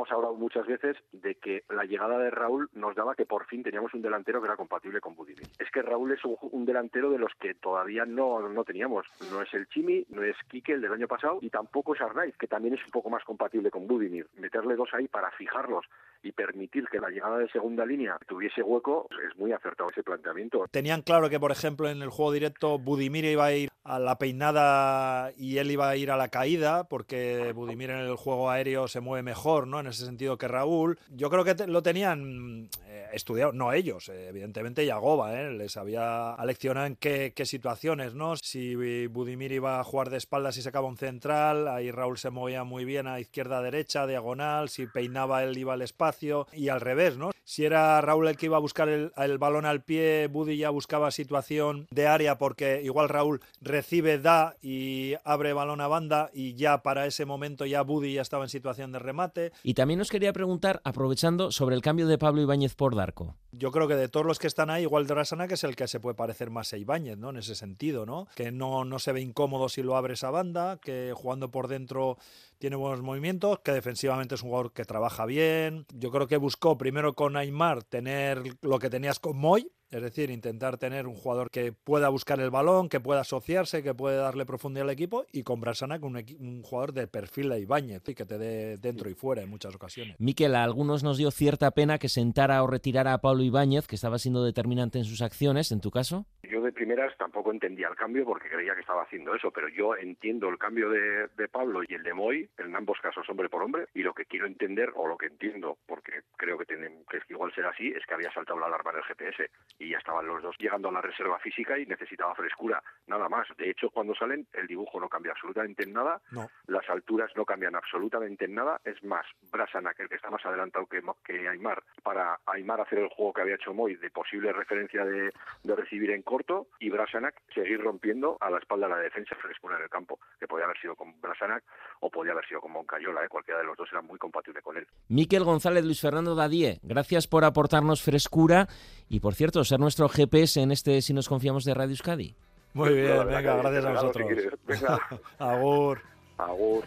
hemos hablado muchas veces de que la llegada de Raúl nos daba que por fin teníamos un delantero que era compatible con Budimir. Es que Raúl es un, delantero de los que todavía no, no teníamos. No es el Chimi, no es Quique, el del año pasado, y tampoco es Arnaiz, que también es un poco más compatible con Budimir. Meterle dos ahí para fijarlos y permitir que la llegada de segunda línea tuviese hueco, es muy acertado ese planteamiento. Tenían claro que, por ejemplo, en el juego directo Budimir iba a ir a la peinada y él iba a ir a la caída, porque Budimir en el juego aéreo se mueve mejor, ¿no? En ese sentido que Raúl. Yo creo que te, lo tenían eh, estudiado, no ellos, eh, evidentemente Yagoba, ¿eh? les había aleccionado en qué, qué, situaciones, ¿no? Si Budimir iba a jugar de espaldas y sacaba un central, ahí Raúl se movía muy bien a izquierda, derecha, diagonal, si peinaba él iba al espacio y al revés, ¿no? Si era Raúl el que iba a buscar el, el balón al pie, Budi ya buscaba situación de área porque igual Raúl recibe, da y abre balón a banda y ya para ese momento ya Budi ya estaba en situación de remate. Y también os quería preguntar, aprovechando, sobre el cambio de Pablo Ibáñez por Darko. Yo creo que de todos los que están ahí, igual Drasana que es el que se puede parecer más a Ibáñez, ¿no? En ese sentido, ¿no? Que no, no se ve incómodo si lo abre esa banda, que jugando por dentro tiene buenos movimientos, que defensivamente es un jugador que trabaja bien. Yo creo que buscó primero con Aymar tener lo que tenías con Moy, es decir, intentar tener un jugador que pueda buscar el balón, que pueda asociarse, que pueda darle profundidad al equipo y con Brasana con un, un, jugador de perfil de Ibáñez y que te dé dentro y fuera en muchas ocasiones. Miquel, a algunos nos dio cierta pena que sentara o retirara a Pablo Ibáñez, que estaba siendo determinante en sus acciones, ¿en tu caso? Yo de primeras tampoco entendía el cambio porque creía que estaba haciendo eso, pero yo entiendo el cambio de, de Pablo y el de Moy, en ambos casos hombre por hombre, y lo que quiero entender, o lo que entiendo, porque creo que, tienen, que igual será así, es que había saltado la alarma en el GPS y ya estaban los dos llegando a la reserva física y necesitaba frescura, nada más. De hecho, cuando salen, el dibujo no cambia absolutamente en nada, no. las alturas no cambian absolutamente en nada, es más, Brasanac, el que está más adelantado que, que Aymar, para Aymar hacer el juego que había hecho Moy de posible referencia de, de recibir en corto, y Brasanac seguir rompiendo a la espalda de la defensa frescura en el campo, que podía haber sido con Brasanac o podía haber sido con Moncayola, ¿eh? cualquiera de los dos era muy compatible con él. Miquel González, Luis Fernando Dadie, gracias por aportarnos frescura y, por cierto, ser nuestro GPS en este Si nos confiamos de Radio Euskadi. Muy bien, venga, gracias a vosotros. venga. <laughs> Agur. Agur.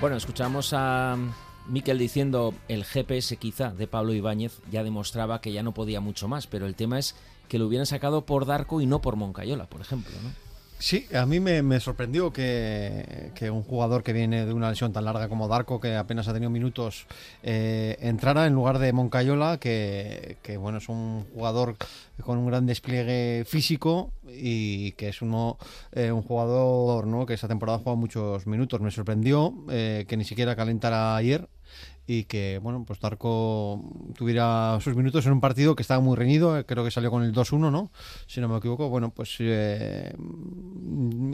Bueno, escuchamos a Miquel diciendo el GPS quizá de Pablo Ibáñez ya demostraba que ya no podía mucho más, pero el tema es que lo hubieran sacado por Darko y no por Moncayola, por ejemplo, ¿no? Sí, a mí me, sorprendió que, un jugador que viene de una lesión tan larga como Darko, que apenas ha tenido minutos, eh, entrara en lugar de Moncayola, que, que, bueno es un jugador con un gran despliegue físico y que es uno eh, un jugador ¿no? que esta temporada ha muchos minutos. Me sorprendió eh, que ni siquiera calentara ayer y que bueno pues Darko tuviera sus minutos en un partido que estaba muy reñido creo que salió con el 2-1 no si no me equivoco bueno pues eh,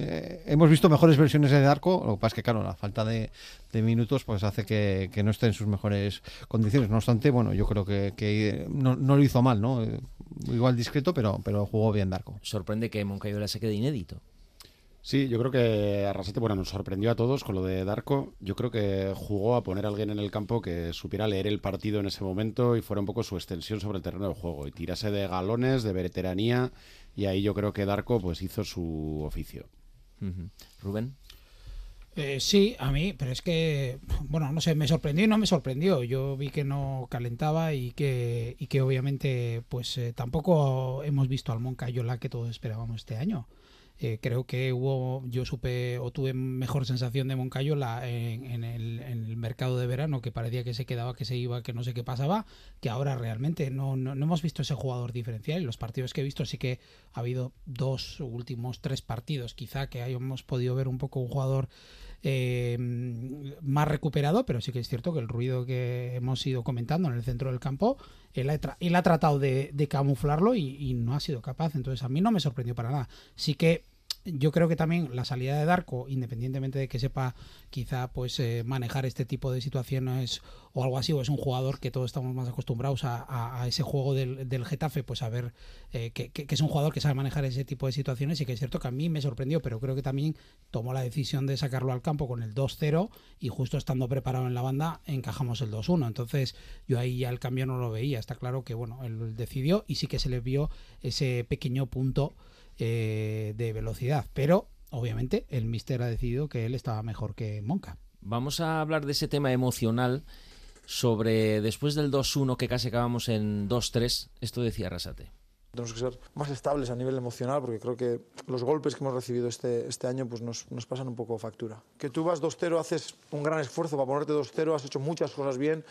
eh, hemos visto mejores versiones de Darko lo que pasa es que claro la falta de, minutos pues hace que, no esté en sus mejores condiciones. No obstante bueno yo creo que, no, lo hizo mal no igual discreto pero pero jugó bien Darko sorprende que Moncayola se quede inédito Sí, yo creo que Arrasate bueno, nos sorprendió a todos con lo de Darko. Yo creo que jugó a poner a alguien en el campo que supiera leer el partido en ese momento y fuera un poco su extensión sobre el terreno de juego. Y tirase de galones, de veteranía, y ahí yo creo que Darko pues hizo su oficio. Uh -huh. Rubén. Eh, sí, a mí, pero es que, bueno, no sé, me sorprendió y no me sorprendió. Yo vi que no calentaba y que, y que obviamente, pues eh, tampoco hemos visto al Moncayola que todos esperábamos este año. Eh, creo que hubo, yo supe o tuve mejor sensación de Moncayola en, el, en, el, mercado de verano, que parecía que se quedaba, que se iba, que no sé qué pasaba, que ahora realmente no, no, hemos visto ese jugador diferencial. Y los partidos que he visto sí que ha habido dos últimos tres partidos, quizá que hayamos podido ver un poco un jugador eh, más recuperado, pero sí que es cierto que el ruido que hemos ido comentando en el centro del campo, él ha, tratado de, de camuflarlo y, y, no ha sido capaz. Entonces a mí no me sorprendió para nada. Sí que yo creo que también la salida de Darko, independientemente de que sepa quizá pues eh, manejar este tipo de situaciones o algo así, o es un jugador que todos estamos más acostumbrados a, ese juego del, del, Getafe, pues a ver eh, que, es un jugador que sabe manejar ese tipo de situaciones y que es cierto que a mí me sorprendió, pero creo que también tomó la decisión de sacarlo al campo con el 2-0 y justo estando preparado en la banda encajamos el 2-1. Entonces yo ahí ya el cambio no lo veía. Está claro que bueno, él decidió y sí que se le vio ese pequeño punto eh, de velocidad. Pero obviamente el Mister ha decidido que él estaba mejor que Monca. Vamos a hablar de ese tema emocional sobre después del 2-1 que casi acabamos en 2-3. Esto decía Rasate. Tenemos que ser más estables a nivel emocional porque creo que los golpes que hemos recibido este, este año pues nos, nos pasan un poco factura. Que tú vas 2-0, haces un gran esfuerzo para ponerte 2-0, has hecho muchas cosas bien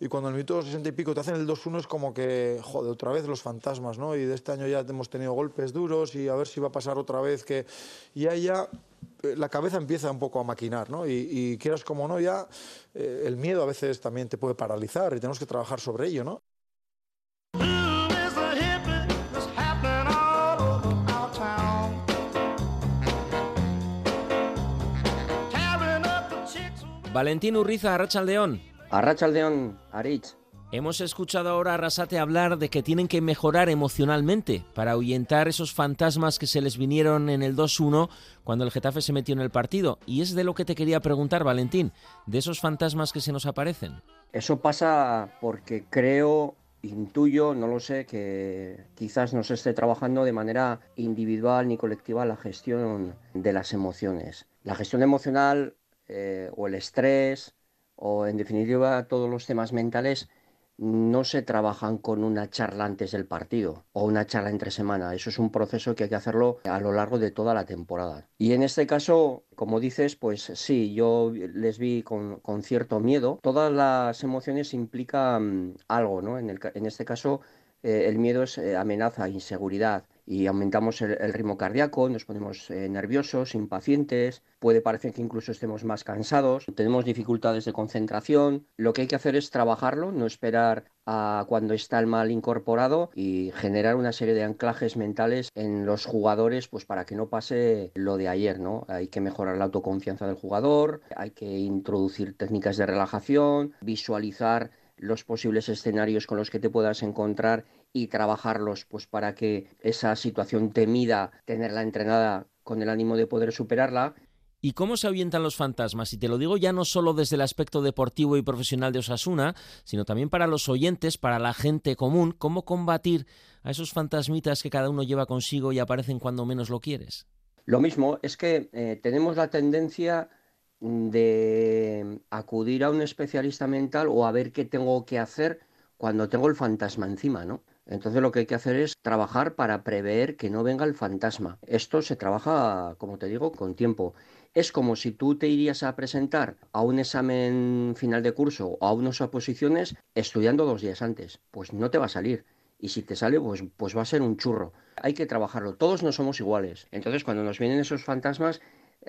y cuando en el minuto 60 y pico te hacen el 2-1 es como que, joder, otra vez los fantasmas, ¿no? Y de este año ya hemos tenido golpes duros y a ver si va a pasar otra vez que... Y ahí ya eh, la cabeza empieza un poco a maquinar, ¿no? Y, quieras como no, ya eh, el miedo a veces también te puede paralizar y tenemos que trabajar sobre ello, ¿no? Valentín Urriza, Arrachaldeón. Arrachaldeón, Aritz. Hemos escuchado ahora a Rasate hablar de que tienen que mejorar emocionalmente para ahuyentar esos fantasmas que se les vinieron en el 2-1 cuando el Getafe se metió en el partido. Y es de lo que te quería preguntar, Valentín, de esos fantasmas que se nos aparecen. Eso pasa porque creo, intuyo, no lo sé, que quizás no se esté trabajando de manera individual ni colectiva la gestión de las emociones. La gestión emocional eh, o el estrés o en definitiva todos los temas mentales no se trabajan con una charla antes del partido o una charla entre semana. Eso es un proceso que hay que hacerlo a lo largo de toda la temporada. Y en este caso, como dices, pues sí, yo les vi con, cierto miedo. Todas las emociones implican algo, ¿no? En, el, en este caso, eh, el miedo es eh, amenaza, inseguridad y aumentamos el, ritmo cardíaco, nos ponemos eh, nerviosos, impacientes, puede parecer que incluso estemos más cansados, tenemos dificultades de concentración. Lo que hay que hacer es trabajarlo, no esperar a cuando está el mal incorporado y generar una serie de anclajes mentales en los jugadores pues para que no pase lo de ayer, ¿no? Hay que mejorar la autoconfianza del jugador, hay que introducir técnicas de relajación, visualizar los posibles escenarios con los que te puedas encontrar y trabajarlos pues para que esa situación temida, tenerla entrenada con el ánimo de poder superarla. ¿Y cómo se avientan los fantasmas? Y te lo digo ya no solo desde el aspecto deportivo y profesional de Osasuna, sino también para los oyentes, para la gente común, cómo combatir a esos fantasmitas que cada uno lleva consigo y aparecen cuando menos lo quieres. Lo mismo, es que eh, tenemos la tendencia de acudir a un especialista mental o a ver qué tengo que hacer cuando tengo el fantasma encima, ¿no? Entonces lo que hay que hacer es trabajar para prever que no venga el fantasma. Esto se trabaja, como te digo, con tiempo. Es como si tú te irías a presentar a un examen final de curso o a unas oposiciones estudiando dos días antes. Pues no te va a salir. Y si te sale, pues, pues va a ser un churro. Hay que trabajarlo. Todos no somos iguales. Entonces cuando nos vienen esos fantasmas,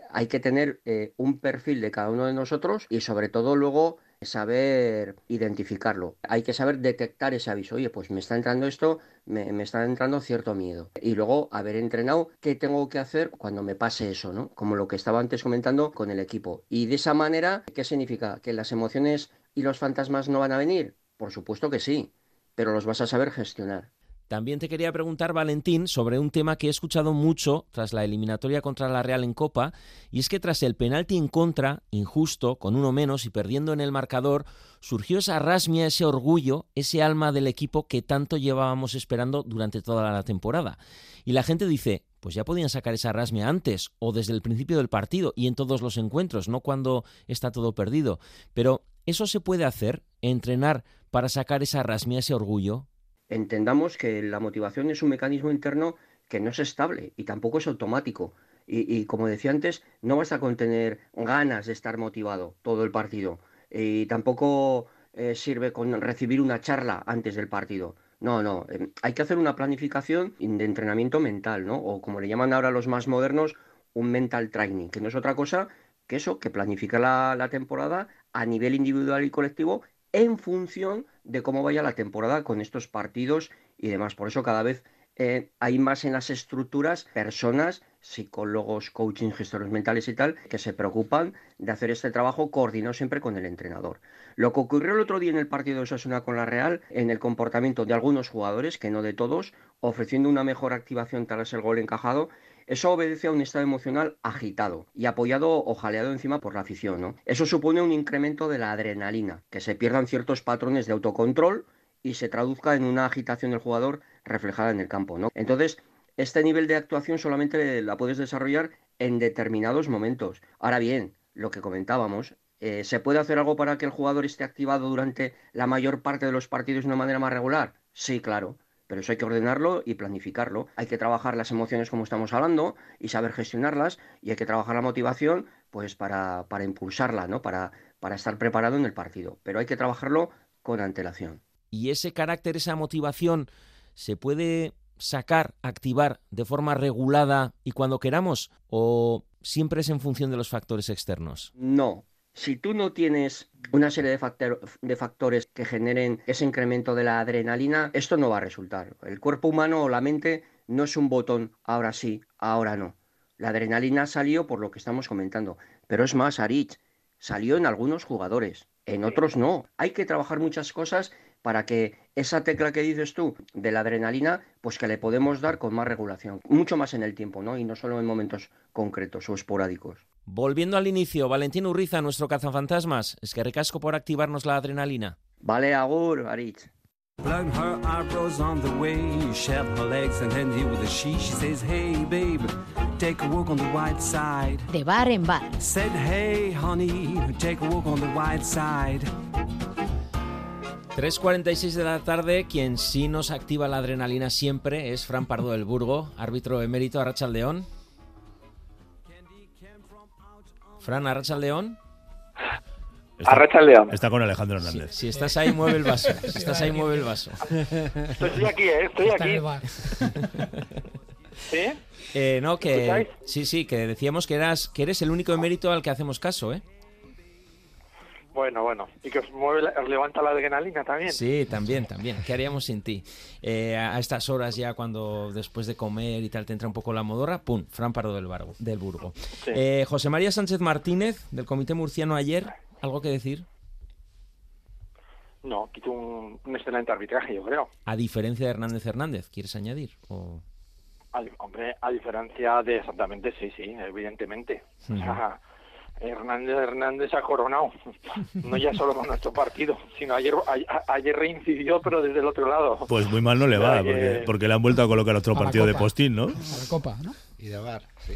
hay que tener eh, un perfil de cada uno de nosotros y sobre todo luego saber identificarlo. Hay que saber detectar ese aviso. Oye, pues me está entrando esto, me, me, está entrando cierto miedo. Y luego haber entrenado qué tengo que hacer cuando me pase eso, ¿no? Como lo que estaba antes comentando con el equipo. Y de esa manera, ¿qué significa? ¿Que las emociones y los fantasmas no van a venir? Por supuesto que sí, pero los vas a saber gestionar. También te quería preguntar, Valentín, sobre un tema que he escuchado mucho tras la eliminatoria contra la Real en Copa, y es que tras el penalti en contra, injusto, con uno menos y perdiendo en el marcador, surgió esa rasmia, ese orgullo, ese alma del equipo que tanto llevábamos esperando durante toda la temporada. Y la gente dice, pues ya podían sacar esa rasmia antes o desde el principio del partido y en todos los encuentros, no cuando está todo perdido. Pero ¿eso se puede hacer? ¿Entrenar para sacar esa rasmia, ese orgullo? Entendamos que la motivación es un mecanismo interno que no es estable y tampoco es automático. Y, como decía antes, no basta con tener ganas de estar motivado todo el partido. Y tampoco eh, sirve con recibir una charla antes del partido. No, no, em, hay que hacer una planificación de entrenamiento mental, ¿no? O como le llaman ahora los más modernos, un mental training, que no es otra cosa que eso, que planifica la, la temporada a nivel individual y colectivo en función de cómo vaya la temporada con estos partidos y demás. Por eso cada vez eh, hay más en las estructuras personas psicólogos, coaching, gestores mentales y tal, que se preocupan de hacer este trabajo coordinado siempre con el entrenador. Lo que ocurrió el otro día en el partido de Osasuna con la Real, en el comportamiento de algunos jugadores, que no de todos, ofreciendo una mejor activación tras el gol encajado, eso obedece a un estado emocional agitado y apoyado o jaleado encima por la afición. ¿no? Eso supone un incremento de la adrenalina, que se pierdan ciertos patrones de autocontrol y se traduzca en una agitación del jugador reflejada en el campo. ¿no? Entonces, este nivel de actuación solamente la puedes desarrollar en determinados momentos. Ahora bien, lo que comentábamos, eh, ¿se puede hacer algo para que el jugador esté activado durante la mayor parte de los partidos de una manera más regular? Sí, claro. Pero eso hay que ordenarlo y planificarlo. Hay que trabajar las emociones como estamos hablando y saber gestionarlas y hay que trabajar la motivación pues para, para impulsarla, ¿no? Para, para estar preparado en el partido. Pero hay que trabajarlo con antelación. Y ese carácter, esa motivación, se puede sacar, activar de forma regulada y cuando queramos? ¿O siempre es en función de los factores externos? No. Si tú no tienes una serie de, de, factores que generen ese incremento de la adrenalina, esto no va a resultar. El cuerpo humano o la mente no es un botón, ahora sí, ahora no. La adrenalina salió por lo que estamos comentando. Pero es más, Arich, salió en algunos jugadores, en otros no. Hay que trabajar muchas cosas para que esa tecla que dices tú de la adrenalina, pues que le podemos dar con más regulación, mucho más en el tiempo, ¿no? Y no solo en momentos concretos o esporádicos. Volviendo al inicio, Valentín Urriza, nuestro cazafantasmas, es que recasco por activarnos la adrenalina. Vale, Agur, Aritz. Plug her eyebrows on the way, shave her legs and then deal with the she. She says, hey babe, take a walk on the white side. De bar en bar. Said, hey honey, take a walk on the white side. 3.46 de la tarde, quien sí nos activa la adrenalina siempre es Fran Pardo del Burgo, árbitro emérito Arrachaldeón. Fran Arrachaldeón. Arracha el León. Está con Alejandro Hernández. Si, si, estás ahí, mueve el vaso. Si estás ahí, mueve el vaso. Estoy aquí, ¿eh? Estoy aquí. <laughs> ¿Sí? Eh, no, que sí, sí, que decíamos que eras que eres el único emérito al que hacemos caso, ¿eh? Bueno, bueno. Y que os, mueve, os levanta la adrenalina también. Sí, también, también. ¿Qué haríamos sin ti? Eh, a estas horas ya cuando después de comer y tal te entra un poco la modorra, ¡pum! Fran Pardo del, del Burgo. Sí. Eh, José María Sánchez Martínez, del Comité Murciano ayer, ¿algo que decir? No, quito un, un excelente arbitraje, yo creo. A diferencia de Hernández Hernández, ¿quieres añadir? O... A, hombre, a diferencia de exactamente, sí, sí, evidentemente. Uh -huh. o sea, Hernández Hernández ha coronado, no ya solo con nuestro partido, sino ayer a, ayer reincidió, pero desde el otro lado. Pues muy mal no le va, porque, porque le han vuelto a colocar otro A partido de postín, ¿no? A la Copa, ¿no? Y de bar, sí.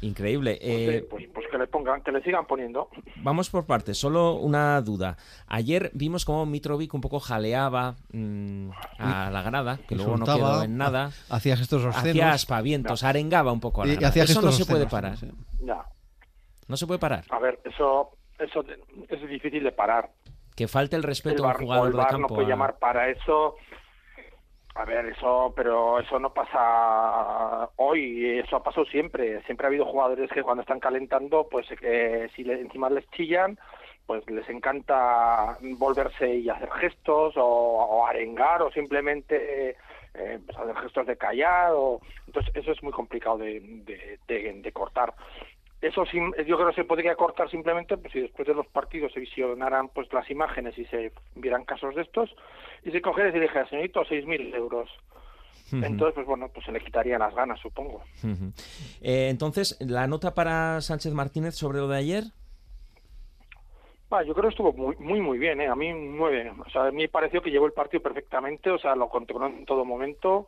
Increíble. Pues, Eh, pues, pues que le pongan, que le sigan poniendo. Vamos por partes, solo una duda. Ayer vimos cómo Mitrovic un poco jaleaba mm, a la grada, que luego no quedó en nada. ha- hacía gestos obscenos. Hacía aspavientos, arengaba un poco a la grada. Eso no se puede parar. Ya. No se puede parar. A ver, eso, eso es difícil de parar. Que falte el El respeto a bar, un o jugador el de bar campo. no puede a- llamar para eso. A ver, eso, pero eso no pasa hoy, eso ha pasado siempre. Siempre ha habido jugadores que cuando están calentando, pues eh, si le- encima les chillan, pues les encanta volverse y hacer gestos o, o arengar o simplemente eh, pues hacer gestos de callar. O... Entonces eso es muy complicado de, de, de, de cortar. Eso yo creo que se podría cortar simplemente pues, si después de los partidos se visionaran pues las imágenes y se vieran casos de estos y se cogiera y se dijera, señorito, 6.000 euros. Entonces, pues bueno, pues se le quitarían las ganas, supongo. Eh, entonces, ¿la nota para Sánchez Martínez sobre lo de ayer? Va, yo creo que estuvo muy, muy, muy bien, ¿eh? A mí nueve. O sea, a mí me pareció que llevó el partido perfectamente, o sea, lo controló en todo momento.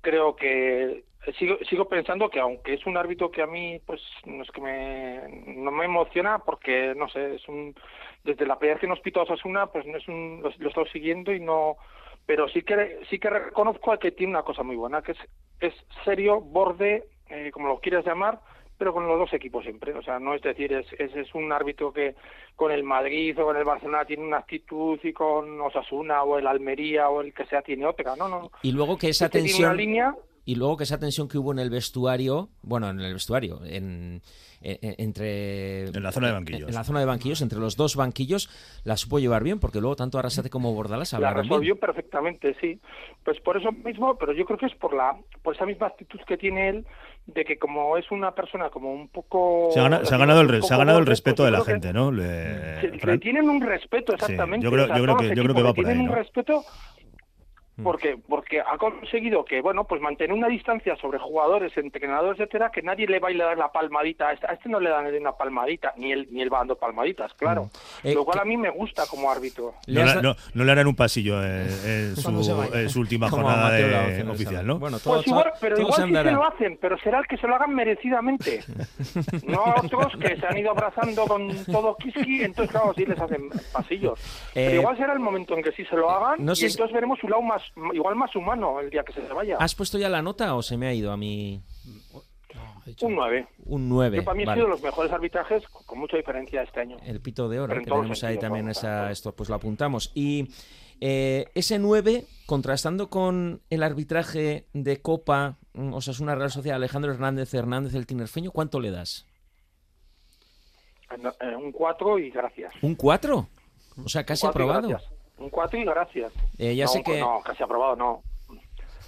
Creo que sigo, sigo pensando que aunque es un árbitro que a mí, pues, no es que me, no me emociona porque, no sé, es un, desde la primera vez que nos pitó Osasuna, pues no es un, lo, lo he estado siguiendo y no, pero sí que, sí que reconozco que tiene una cosa muy buena, que es, es serio, borde, eh, como lo quieras llamar, pero con los dos equipos siempre. O sea, no es decir, es, es, es un árbitro que con el Madrid o con el Barcelona tiene una actitud y con Osasuna o el Almería o el que sea tiene otra. No, no. Y luego que esa tensión... una línea y luego que esa tensión que hubo en el vestuario, bueno, en el vestuario, en, en- en- entre... En la zona de banquillos. En, la zona de banquillos, entre los dos banquillos, la supo llevar bien, porque luego tanto Arrasate como Bordalás La hablaron bien. resolvió perfectamente, sí. Pues por eso mismo, pero yo creo que es por la por esa misma actitud que tiene él de que como es una persona como un poco Se ha, gana- se ha ganado el, un se ha ganado el respeto de la gente, ¿no? Le- se- le tienen un respeto exactamente. yo creo- o sea, yo creo yo creo que- yo creo que le va por tienen ahí, un ¿no? respeto Mm. Porque porque ha conseguido que bueno pues mantener una distancia sobre jugadores entrenadores etcétera que nadie le va a ir a dar la palmadita a este, a este no le dan ni una palmadita ni él ni él va dando palmaditas claro Eh, lo cual a mí me gusta como árbitro No, le- no- no le harán un pasillo en, en su, en su última jornada de- en oficial. ¿no? Bueno, Pues igual, pero todo igual sí se lo hacen, pero será el que se lo hagan merecidamente. <laughs> no otros que se han ido abrazando con todo kiski, entonces claro, sí les hacen pasillos. Eh, pero igual será el momento en que sí se lo hagan no y si- entonces veremos su lado más, igual más humano el día que se vaya. ¿Has puesto ya la nota o se me ha ido a mí Un 9. un 9? Yo para mí ha Vale. sido los mejores arbitrajes con, mucha diferencia este año. El pito de oro, en que tenemos ahí también esa, esto pues lo apuntamos. Y eh, ese 9, contrastando con el arbitraje de Copa, mm, Osasuna Real Sociedad, Alejandro Hernández Hernández el Tinerfeño, ¿cuánto le das? Eh, un 4 y gracias. ¿Un 4? O sea, casi aprobado. gracias. Un 4 y gracias. Eh, ya no, sé que- No, casi aprobado no.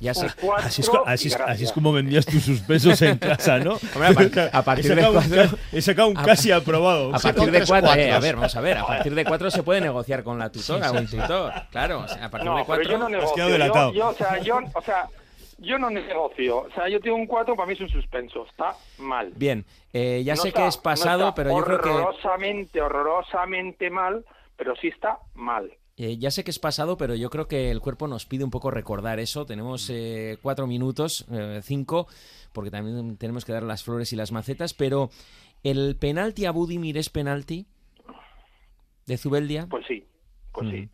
Ya sé. Cuatro Así es, así, es, gracias. así es como vendías tus suspensos en casa, ¿no? <laughs> Hombre, a par- a partir he de sacado, un cuatro- he sacado un casi aprobado. A partir de 4, eh, a ver, vamos a ver, a <laughs> partir de 4 se puede negociar con la tutora Sí, o el sí. tutor. Claro, o sea, a partir No, de pero 4 yo no negocio. quedado Yo, delatado. yo, o sea, yo, o sea, yo no negocio. O sea, yo tengo un 4, para mí es un suspenso. Está mal. Bien, eh, ya No sé está- que es pasado, pero yo creo que Horrorosamente, horrorosamente mal, pero sí está mal. Eh, ya sé que es pasado, pero yo creo que el cuerpo nos pide un poco recordar eso. Tenemos eh, cuatro minutos, eh, cinco, porque también tenemos que dar las flores y las macetas. Pero el penalti a Budimir es penalti de Zubeldia. Pues sí, pues Mm. sí.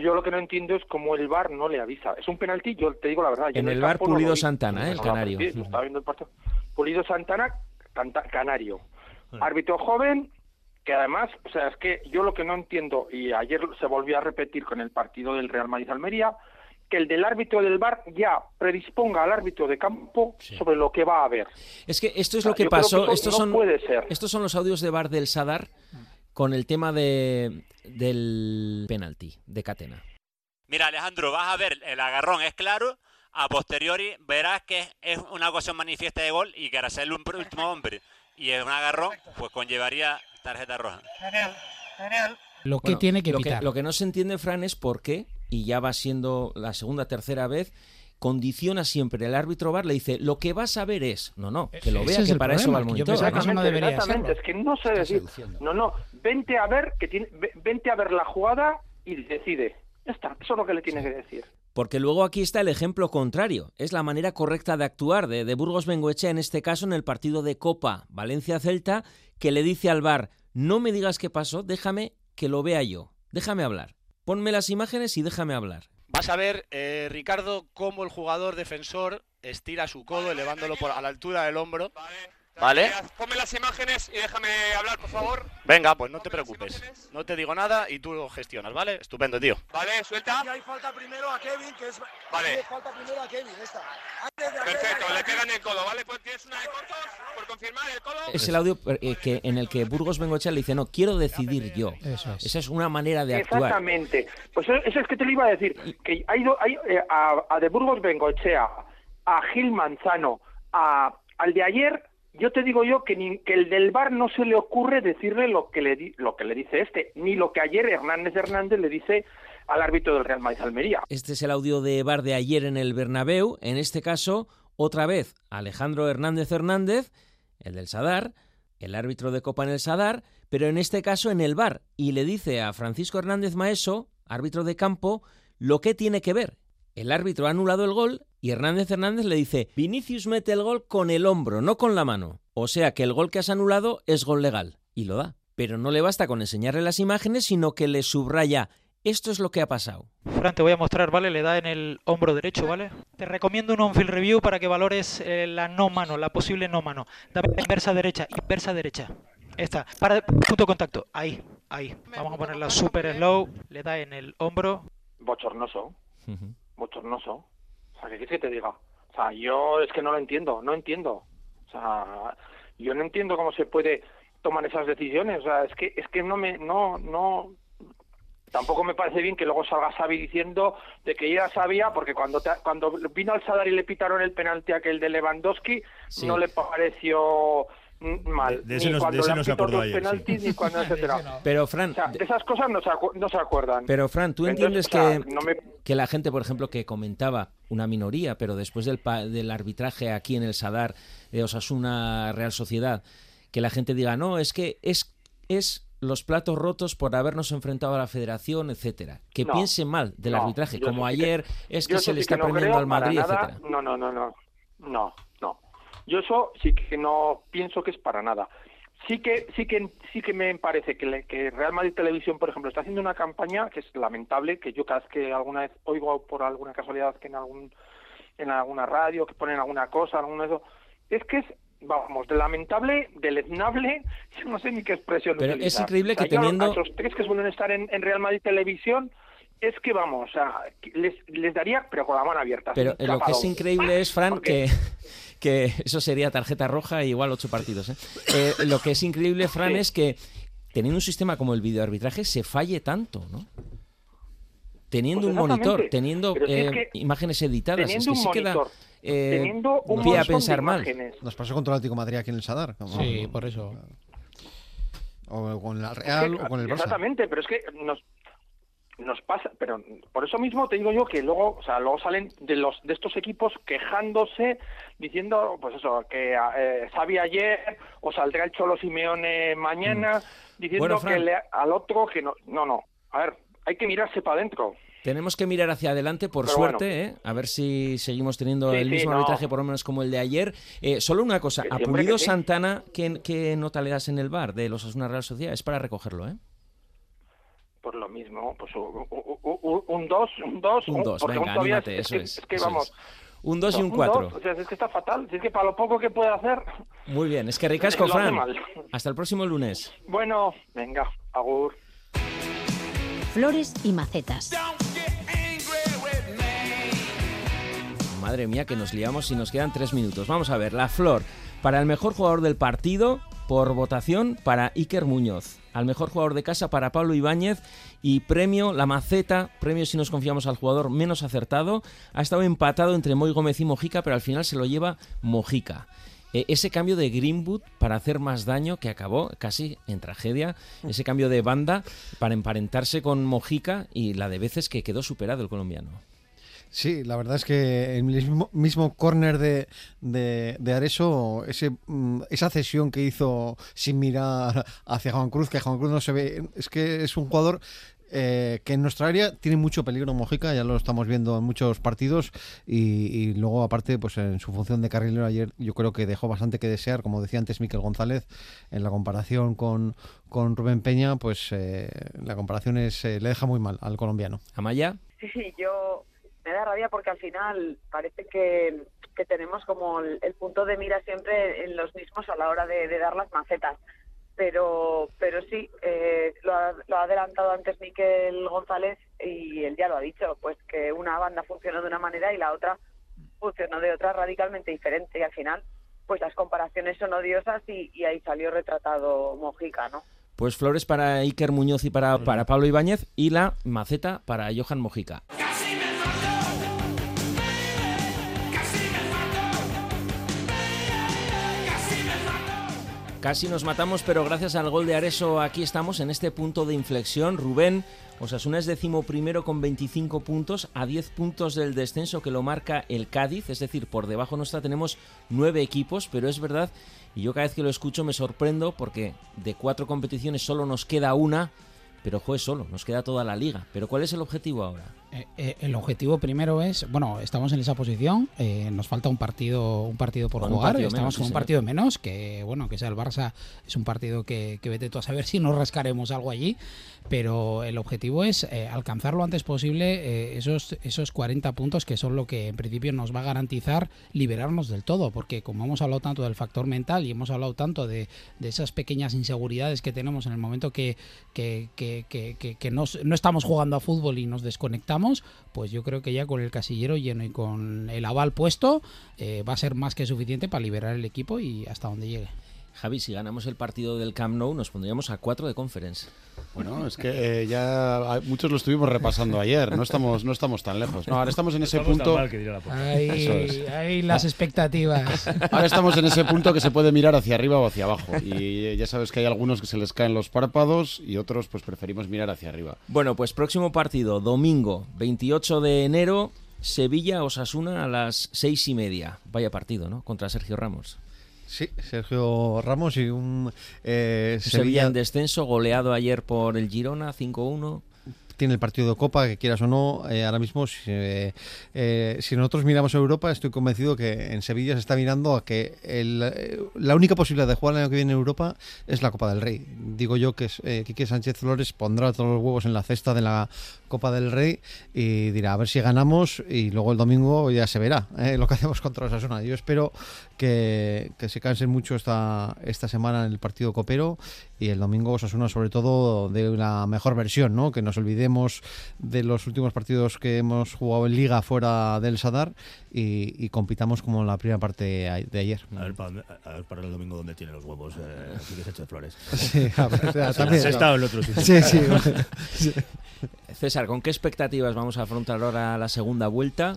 Yo lo que no entiendo es cómo el VAR no le avisa. Es un penalti, yo te digo la verdad. En el campo VAR Pulido. Santana, el canario. sí, estaba viendo el partido. Pulido Santana, Canario. Mm. Árbitro joven, que además, o sea, es que yo lo que no entiendo, y ayer se volvió a repetir con el partido del Real Madrid-Almería, que el del árbitro del VAR ya predisponga al árbitro de campo sobre lo que va a haber. Es que esto es O sea, lo que pasó. eso estos no son, puede ser. Estos son los audios de Bar del Sadar con el tema de, del penalti de Catena. Mira, Alejandro, vas a ver, el agarrón es claro. A posteriori verás que es una ocasión manifiesta de gol y que al ser el un- último hombre y es un agarrón, pues conllevaría tarjeta roja. Lo que Bueno, tiene que lo evitar. lo que no se entiende, Fran, es por qué, y ya va siendo la segunda, tercera vez, condiciona siempre el árbitro VAR, le dice, lo que vas a ver es, no, no, que lo vea, es que para eso va el monitor. eso no Exactamente, exactamente, es que no sé decir. No, no, vente a ver que tiene, ve- vente a ver la jugada y decide. Ya está, eso es lo que le tiene que decir. Porque luego aquí está el ejemplo contrario. Es la manera correcta de actuar de, de Burgos Bengoechea, en este caso en el partido de Copa Valencia-Celta, que le dice al VAR, no me digas qué pasó, déjame que lo vea yo. Déjame hablar. Ponme las imágenes y déjame hablar. Vas a ver, eh, Ricardo, cómo el jugador defensor estira su codo elevándolo por, a la altura del hombro. ¿Vale? Ponme las imágenes y déjame hablar, por favor. Venga, pues no te preocupes. No te digo nada y tú lo gestionas, ¿vale? Estupendo, tío. Vale, suelta. hay falta primero a Kevin, que es. Vale. Aquí hay falta primero a Kevin, esta. Antes de Perfecto, le pegan el codo, ¿vale? Pues tienes una de cortos por confirmar el codo. Es el audio eh, que, en el que Burgos Bengoechea le dice, no, quiero decidir yo. Eso es. Esa es una manera de actuar. Exactamente. Pues eso es que te lo iba a decir. Que ha ido hay, eh, a, a de Burgos Bengoechea, a Gil Manzano, a, al de ayer. Yo te digo yo que, ni, que el del bar no se le ocurre decirle lo que le, di- lo que le dice este, ni lo que ayer Hernández Hernández le dice al árbitro del Real Madrid Almería. Este es el audio de Bar de ayer en el Bernabéu. En este caso, otra vez, Alejandro Hernández Hernández, el del Sadar, el árbitro de Copa en el Sadar, pero en este caso en el Bar. Y le dice a Francisco Hernández Maeso, árbitro de campo, lo que tiene que ver. El árbitro ha anulado el gol y Hernández Hernández le dice, Vinicius mete el gol con el hombro, no con la mano. O sea que el gol que has anulado es gol legal. Y lo da. Pero no le basta con enseñarle las imágenes, sino que le subraya, esto es lo que ha pasado. Fran, te voy a mostrar, ¿vale? Le da en el hombro derecho, ¿vale? Te recomiendo un on-field review para que valores eh, la no mano, la posible no mano. Dame la inversa derecha, inversa derecha. Esta. Para punto contacto. Ahí, ahí. Vamos a ponerla super slow. Le da en el hombro. Bochornoso, bochornoso. Sea, ¿qué quieres que te diga? O sea, yo es que no lo entiendo, no entiendo. O sea, yo no entiendo cómo se puede tomar esas decisiones. O sea, es que es que no me no no tampoco me parece bien que luego salga Xavi diciendo de que ya sabía porque cuando te- cuando vino al Sadar y le pitaron el penalti aquel de Lewandowski Sí. no le pareció mal De ese ni no- de cuando ese le no han se pitado acordó ayer, sí. penaltis ni cuando etcétera. <laughs> Pero Fran, O sea, de esas cosas no se, no se acuerdan. Pero Fran, ¿tú Entonces, entiendes o sea, que, no me- que la gente, por ejemplo, que comentaba una minoría, pero después del, pa- del arbitraje aquí en el Sadar de Osasuna Real Sociedad, que la gente diga, no, es que es, es los platos rotos por habernos enfrentado a la federación, etcétera. Que No, piense mal del no, arbitraje, como que- ayer es que se le está que no premiando al Madrid, nada. etcétera. No, no, no, no, no. Yo eso sí que no pienso que es para nada. Sí que sí que sí que me parece que, le- que Real Madrid Televisión, por ejemplo, está haciendo una campaña que es lamentable, que yo cada vez que alguna vez oigo por alguna casualidad que en algún en alguna radio que ponen alguna cosa, alguno de eso, es que es vamos, de lamentable, deleznable, <laughs> yo no sé ni qué expresión Pero es increíble O sea, que yo a teniendo- esos tres que suelen estar en, en Real Madrid Televisión es que vamos, o sea, les, les daría, pero con la mano abierta. Pero así, lo que es increíble es, Fran, que, <laughs> que eso sería tarjeta roja e igual ocho partidos. ¿eh? Eh, lo que es increíble, Fran, Sí. es que teniendo un sistema como el videoarbitraje se falle tanto, ¿no? Teniendo Pues un monitor, teniendo es eh, que imágenes editadas, es que un sí queda monitor, eh, teniendo un pie a pensar mal. Nos pasó con todo el Atlético de Madrid aquí en el Sadar. como- Sí, por eso. O con Es Real que- o con el Barça. Exactamente, pero es que nos nos pasa, pero por eso mismo te digo yo que luego, o sea, luego salen de los de estos equipos quejándose diciendo, pues eso, que eh, Xavi ayer o saldrá el Cholo Simeone mañana diciendo Mm. Bueno, Fran. que le- al otro que no, no, no. A ver, hay que mirarse para adentro. Tenemos que mirar hacia adelante, por Pero suerte, bueno. ¿eh? a ver si seguimos teniendo Sí, el sí, mismo no. arbitraje, por lo menos como el de ayer. Eh, solo una cosa, a Pulido que sí. Santana, ¿qué, qué nota le das en el bar de los Asuna Real Sociedad? Es para recogerlo, ¿eh? Pues lo mismo, pues un 2, un 2, Un dos, porque venga, aún todavía anímate, es, eso es, es que vamos. es. Un 2 y un dos, 4. o sea, es que está fatal, es que para lo poco que puede hacer. Muy bien, es que ricasco, <laughs> Fran. Hasta el próximo lunes. Bueno, venga, agur. Flores y macetas. Madre mía, que nos liamos y nos quedan tres minutos. Vamos a ver, la flor. Para el mejor jugador del partido, por votación, para Iker Muñoz. Al mejor jugador de casa, para Pablo Ibáñez. Y premio, la maceta, premio si nos confiamos al jugador menos acertado. Ha estado empatado entre Moy Gómez y Mojica, pero al final se lo lleva Mojica. Eh, ese cambio de Greenwood para hacer más daño que acabó casi en tragedia, ese cambio de banda para emparentarse con Mojica y la de veces que quedó superado el colombiano. Sí, la verdad es que el mismo, mismo córner de, de, de Areso, ese, mm, esa cesión que hizo sin mirar hacia Juan Cruz, que Juan Cruz no se ve, es que es un jugador eh, que en nuestra área tiene mucho peligro Mojica, ya lo estamos viendo en muchos partidos y, y luego aparte pues en su función de carrilero ayer yo creo que dejó bastante que desear, como decía antes Miquel González, en la comparación con, con Rubén Peña, pues eh, la comparación es, eh, le deja muy mal al colombiano. Amaya. Sí, sí, yo me da rabia porque al final parece que, que tenemos como el, el punto de mira siempre en los mismos a la hora de, de dar las macetas. Pero, pero sí, eh, lo, ha, lo ha adelantado antes Miquel González y él ya lo ha dicho, pues que una banda funcionó de una manera y la otra funcionó de otra radicalmente diferente y al final pues las comparaciones son odiosas y, y ahí salió retratado Mojica, ¿no? Pues flores para Iker Muñoz y para, para Pablo Ibáñez y la maceta para Johan Mojica. Casi nos matamos, pero gracias al gol de Areso aquí estamos en este punto de inflexión. Rubén, Osasuna es décimo primero con 25 puntos, a 10 puntos del descenso que lo marca el Cádiz, es decir, por debajo nuestra tenemos nueve equipos, pero es verdad, y yo cada vez que lo escucho me sorprendo porque de cuatro competiciones solo nos queda una, pero juez solo, nos queda toda la liga. Pero ¿cuál es el objetivo ahora? Eh, eh, el objetivo primero es, bueno, estamos en esa posición, eh, nos falta un partido, un partido por jugar, partido estamos menos, con un partido menos, que bueno, que sea el Barça, es un partido que, que vete tú a saber si nos rascaremos algo allí, pero el objetivo es eh, alcanzar lo antes posible esos, esos 40 puntos que son lo que en principio nos va a garantizar liberarnos del todo, porque como hemos hablado tanto del factor mental y hemos hablado tanto de, de esas pequeñas inseguridades que tenemos en el momento que, que, que, que, nos- no estamos jugando a fútbol y nos desconectamos, Pues yo creo que ya con el casillero lleno y con el aval puesto eh, va a ser más que suficiente para liberar el equipo y hasta donde llegue. Javi, si ganamos el partido del Camp Nou, nos pondríamos a 4 de conference. Bueno, es que eh, ya muchos lo estuvimos repasando ayer, no estamos, no estamos tan lejos. No, ahora estamos en ese Estamos punto. mal que dirá la porta. Ahí, Eso es. ahí las expectativas. Ahora estamos en ese punto que se puede mirar hacia arriba o hacia abajo. Y eh, ya sabes que hay algunos que se les caen los párpados y otros pues preferimos mirar hacia arriba. Bueno, pues próximo partido, domingo, 28 de enero, Sevilla-Osasuna a las seis y media. Vaya partido, ¿no? Contra Sergio Ramos. Sí, Sergio Ramos y un eh, Sevilla Sevilla en descenso, goleado ayer por el Girona, 5-1. Tiene el partido de Copa, que quieras o no, eh, ahora mismo, si, eh, eh, si nosotros miramos a Europa, estoy convencido que en Sevilla se está mirando a que el, la única posibilidad de jugar el año que viene en Europa es la Copa del Rey. Digo yo que Quique Sánchez Flores pondrá todos los huevos en la cesta de la Copa del Rey y dirá a ver si ganamos y luego el domingo ya se verá lo que hacemos contra Osasuna. Yo espero que, se cansen mucho esta, esta semana en el partido copero y el domingo Osasuna sobre todo de una mejor versión, ¿no? que nos de los últimos partidos que hemos jugado en liga fuera del Sadar y, y compitamos como en la primera parte de ayer. A ver, para, dónde- a ver para el domingo dónde tiene los huevos eh, Sánchez Flores. <laughs> Sí, a ver, <laughs> también, o el otro sitio. Sí, sí, bueno, <laughs> sí. César, ¿con qué expectativas vamos a afrontar ahora la segunda vuelta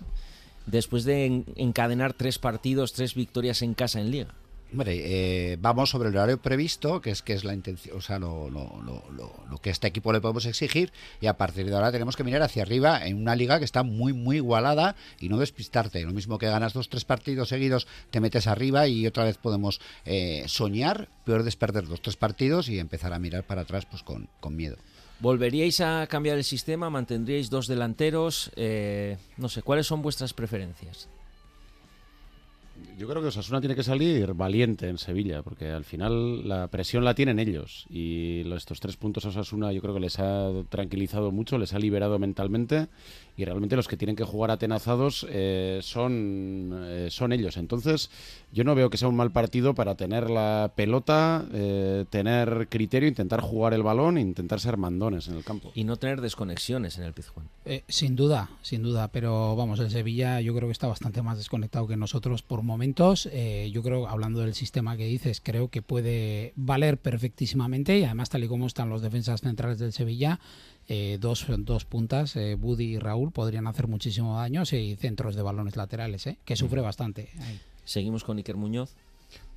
después de en- encadenar tres partidos, tres victorias en casa en Liga? Hombre, eh, vamos sobre el horario previsto, que es que es la intención, o sea, lo, lo- lo- lo- que a este equipo le podemos exigir, y a partir de ahora tenemos que mirar hacia arriba en una liga que está muy, muy igualada y no despistarte. Lo mismo que ganas dos, tres partidos seguidos, te metes arriba y otra vez podemos eh, soñar, peor es perder dos, tres partidos y empezar a mirar para atrás pues con, con miedo. ¿Volveríais a cambiar el sistema? ¿Mantendríais dos delanteros? Eh, no sé, ¿cuáles son vuestras preferencias? Yo creo que Osasuna tiene que salir valiente en Sevilla, porque al final la presión la tienen ellos. Y estos tres puntos a Osasuna yo creo que les ha tranquilizado mucho, les ha liberado mentalmente. Y realmente los que tienen que jugar atenazados eh, son, eh, son ellos. Entonces, yo no veo que sea un mal partido para tener la pelota, eh, tener criterio, intentar jugar el balón e intentar ser mandones en el campo. Y no tener desconexiones en el Pizjuán. Eh, sin duda, sin duda, pero vamos, el Sevilla yo creo que está bastante más desconectado que nosotros por momentos. Eh, yo creo, hablando del sistema que dices, creo que puede valer perfectísimamente y además tal y como están los defensas centrales del Sevilla, eh, dos, dos puntas, eh, Buddy y Raúl, podrían hacer muchísimo daño y centros de balones laterales, eh, que sufre bastante. ahí. Seguimos con Iker Muñoz.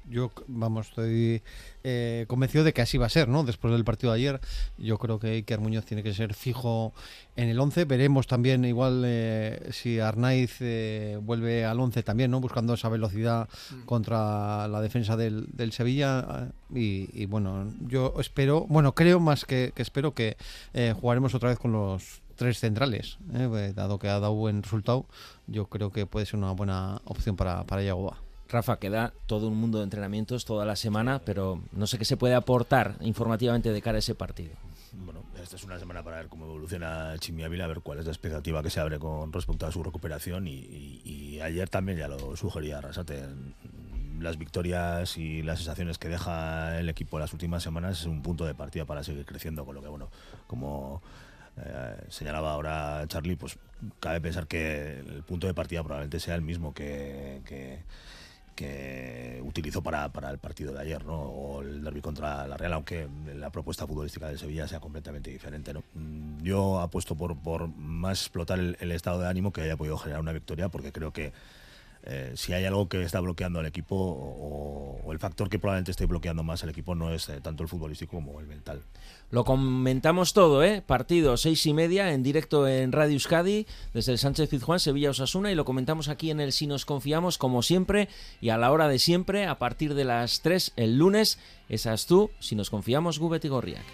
Yo, vamos, estoy eh, convencido de que así va a ser, ¿no? Después del partido de ayer, yo creo que Iker Muñoz tiene que ser fijo en el 11. Veremos también, igual, eh, si Arnaiz eh, vuelve al 11 también, ¿no? Buscando esa velocidad contra la defensa del, del Sevilla. eh, Y, y, bueno, yo espero, bueno, creo más que, que espero que eh, jugaremos otra vez con los tres centrales, ¿eh? Dado que ha dado buen resultado, yo creo que puede ser una buena opción para, para Yagoba. Rafa, queda todo un mundo de entrenamientos toda la semana, pero no sé qué se puede aportar informativamente de cara a ese partido. Bueno, esta es una semana para ver cómo evoluciona Chimi Ávila, a ver cuál es la expectativa que se abre con respecto a su recuperación. Y, ayer también ya lo sugería Arrasate. Las victorias y las sensaciones que deja el equipo en las últimas semanas es un punto de partida para seguir creciendo. Con lo que, bueno, como eh, señalaba ahora Charlie, pues cabe pensar que el punto de partida probablemente sea el mismo que que utilizó para, para el partido de ayer, ¿no? O el derby contra la Real, aunque la propuesta futbolística de Sevilla sea completamente diferente, ¿no? Mm, Yo apuesto por, por más explotar el, estado de ánimo que haya podido generar una victoria, porque creo que eh, si hay algo que está bloqueando al equipo, o, o el factor que probablemente esté bloqueando más al equipo, no es eh, tanto el futbolístico como el mental. Lo comentamos todo, ¿eh? Partido seis y media en directo en Radio Euskadi desde el Sánchez Pizjuán, Sevilla Osasuna y lo comentamos aquí en el Si nos confiamos como siempre y a la hora de siempre a partir de las 3 el lunes. Esas tú, Si nos confiamos, Gubet y Gorriak.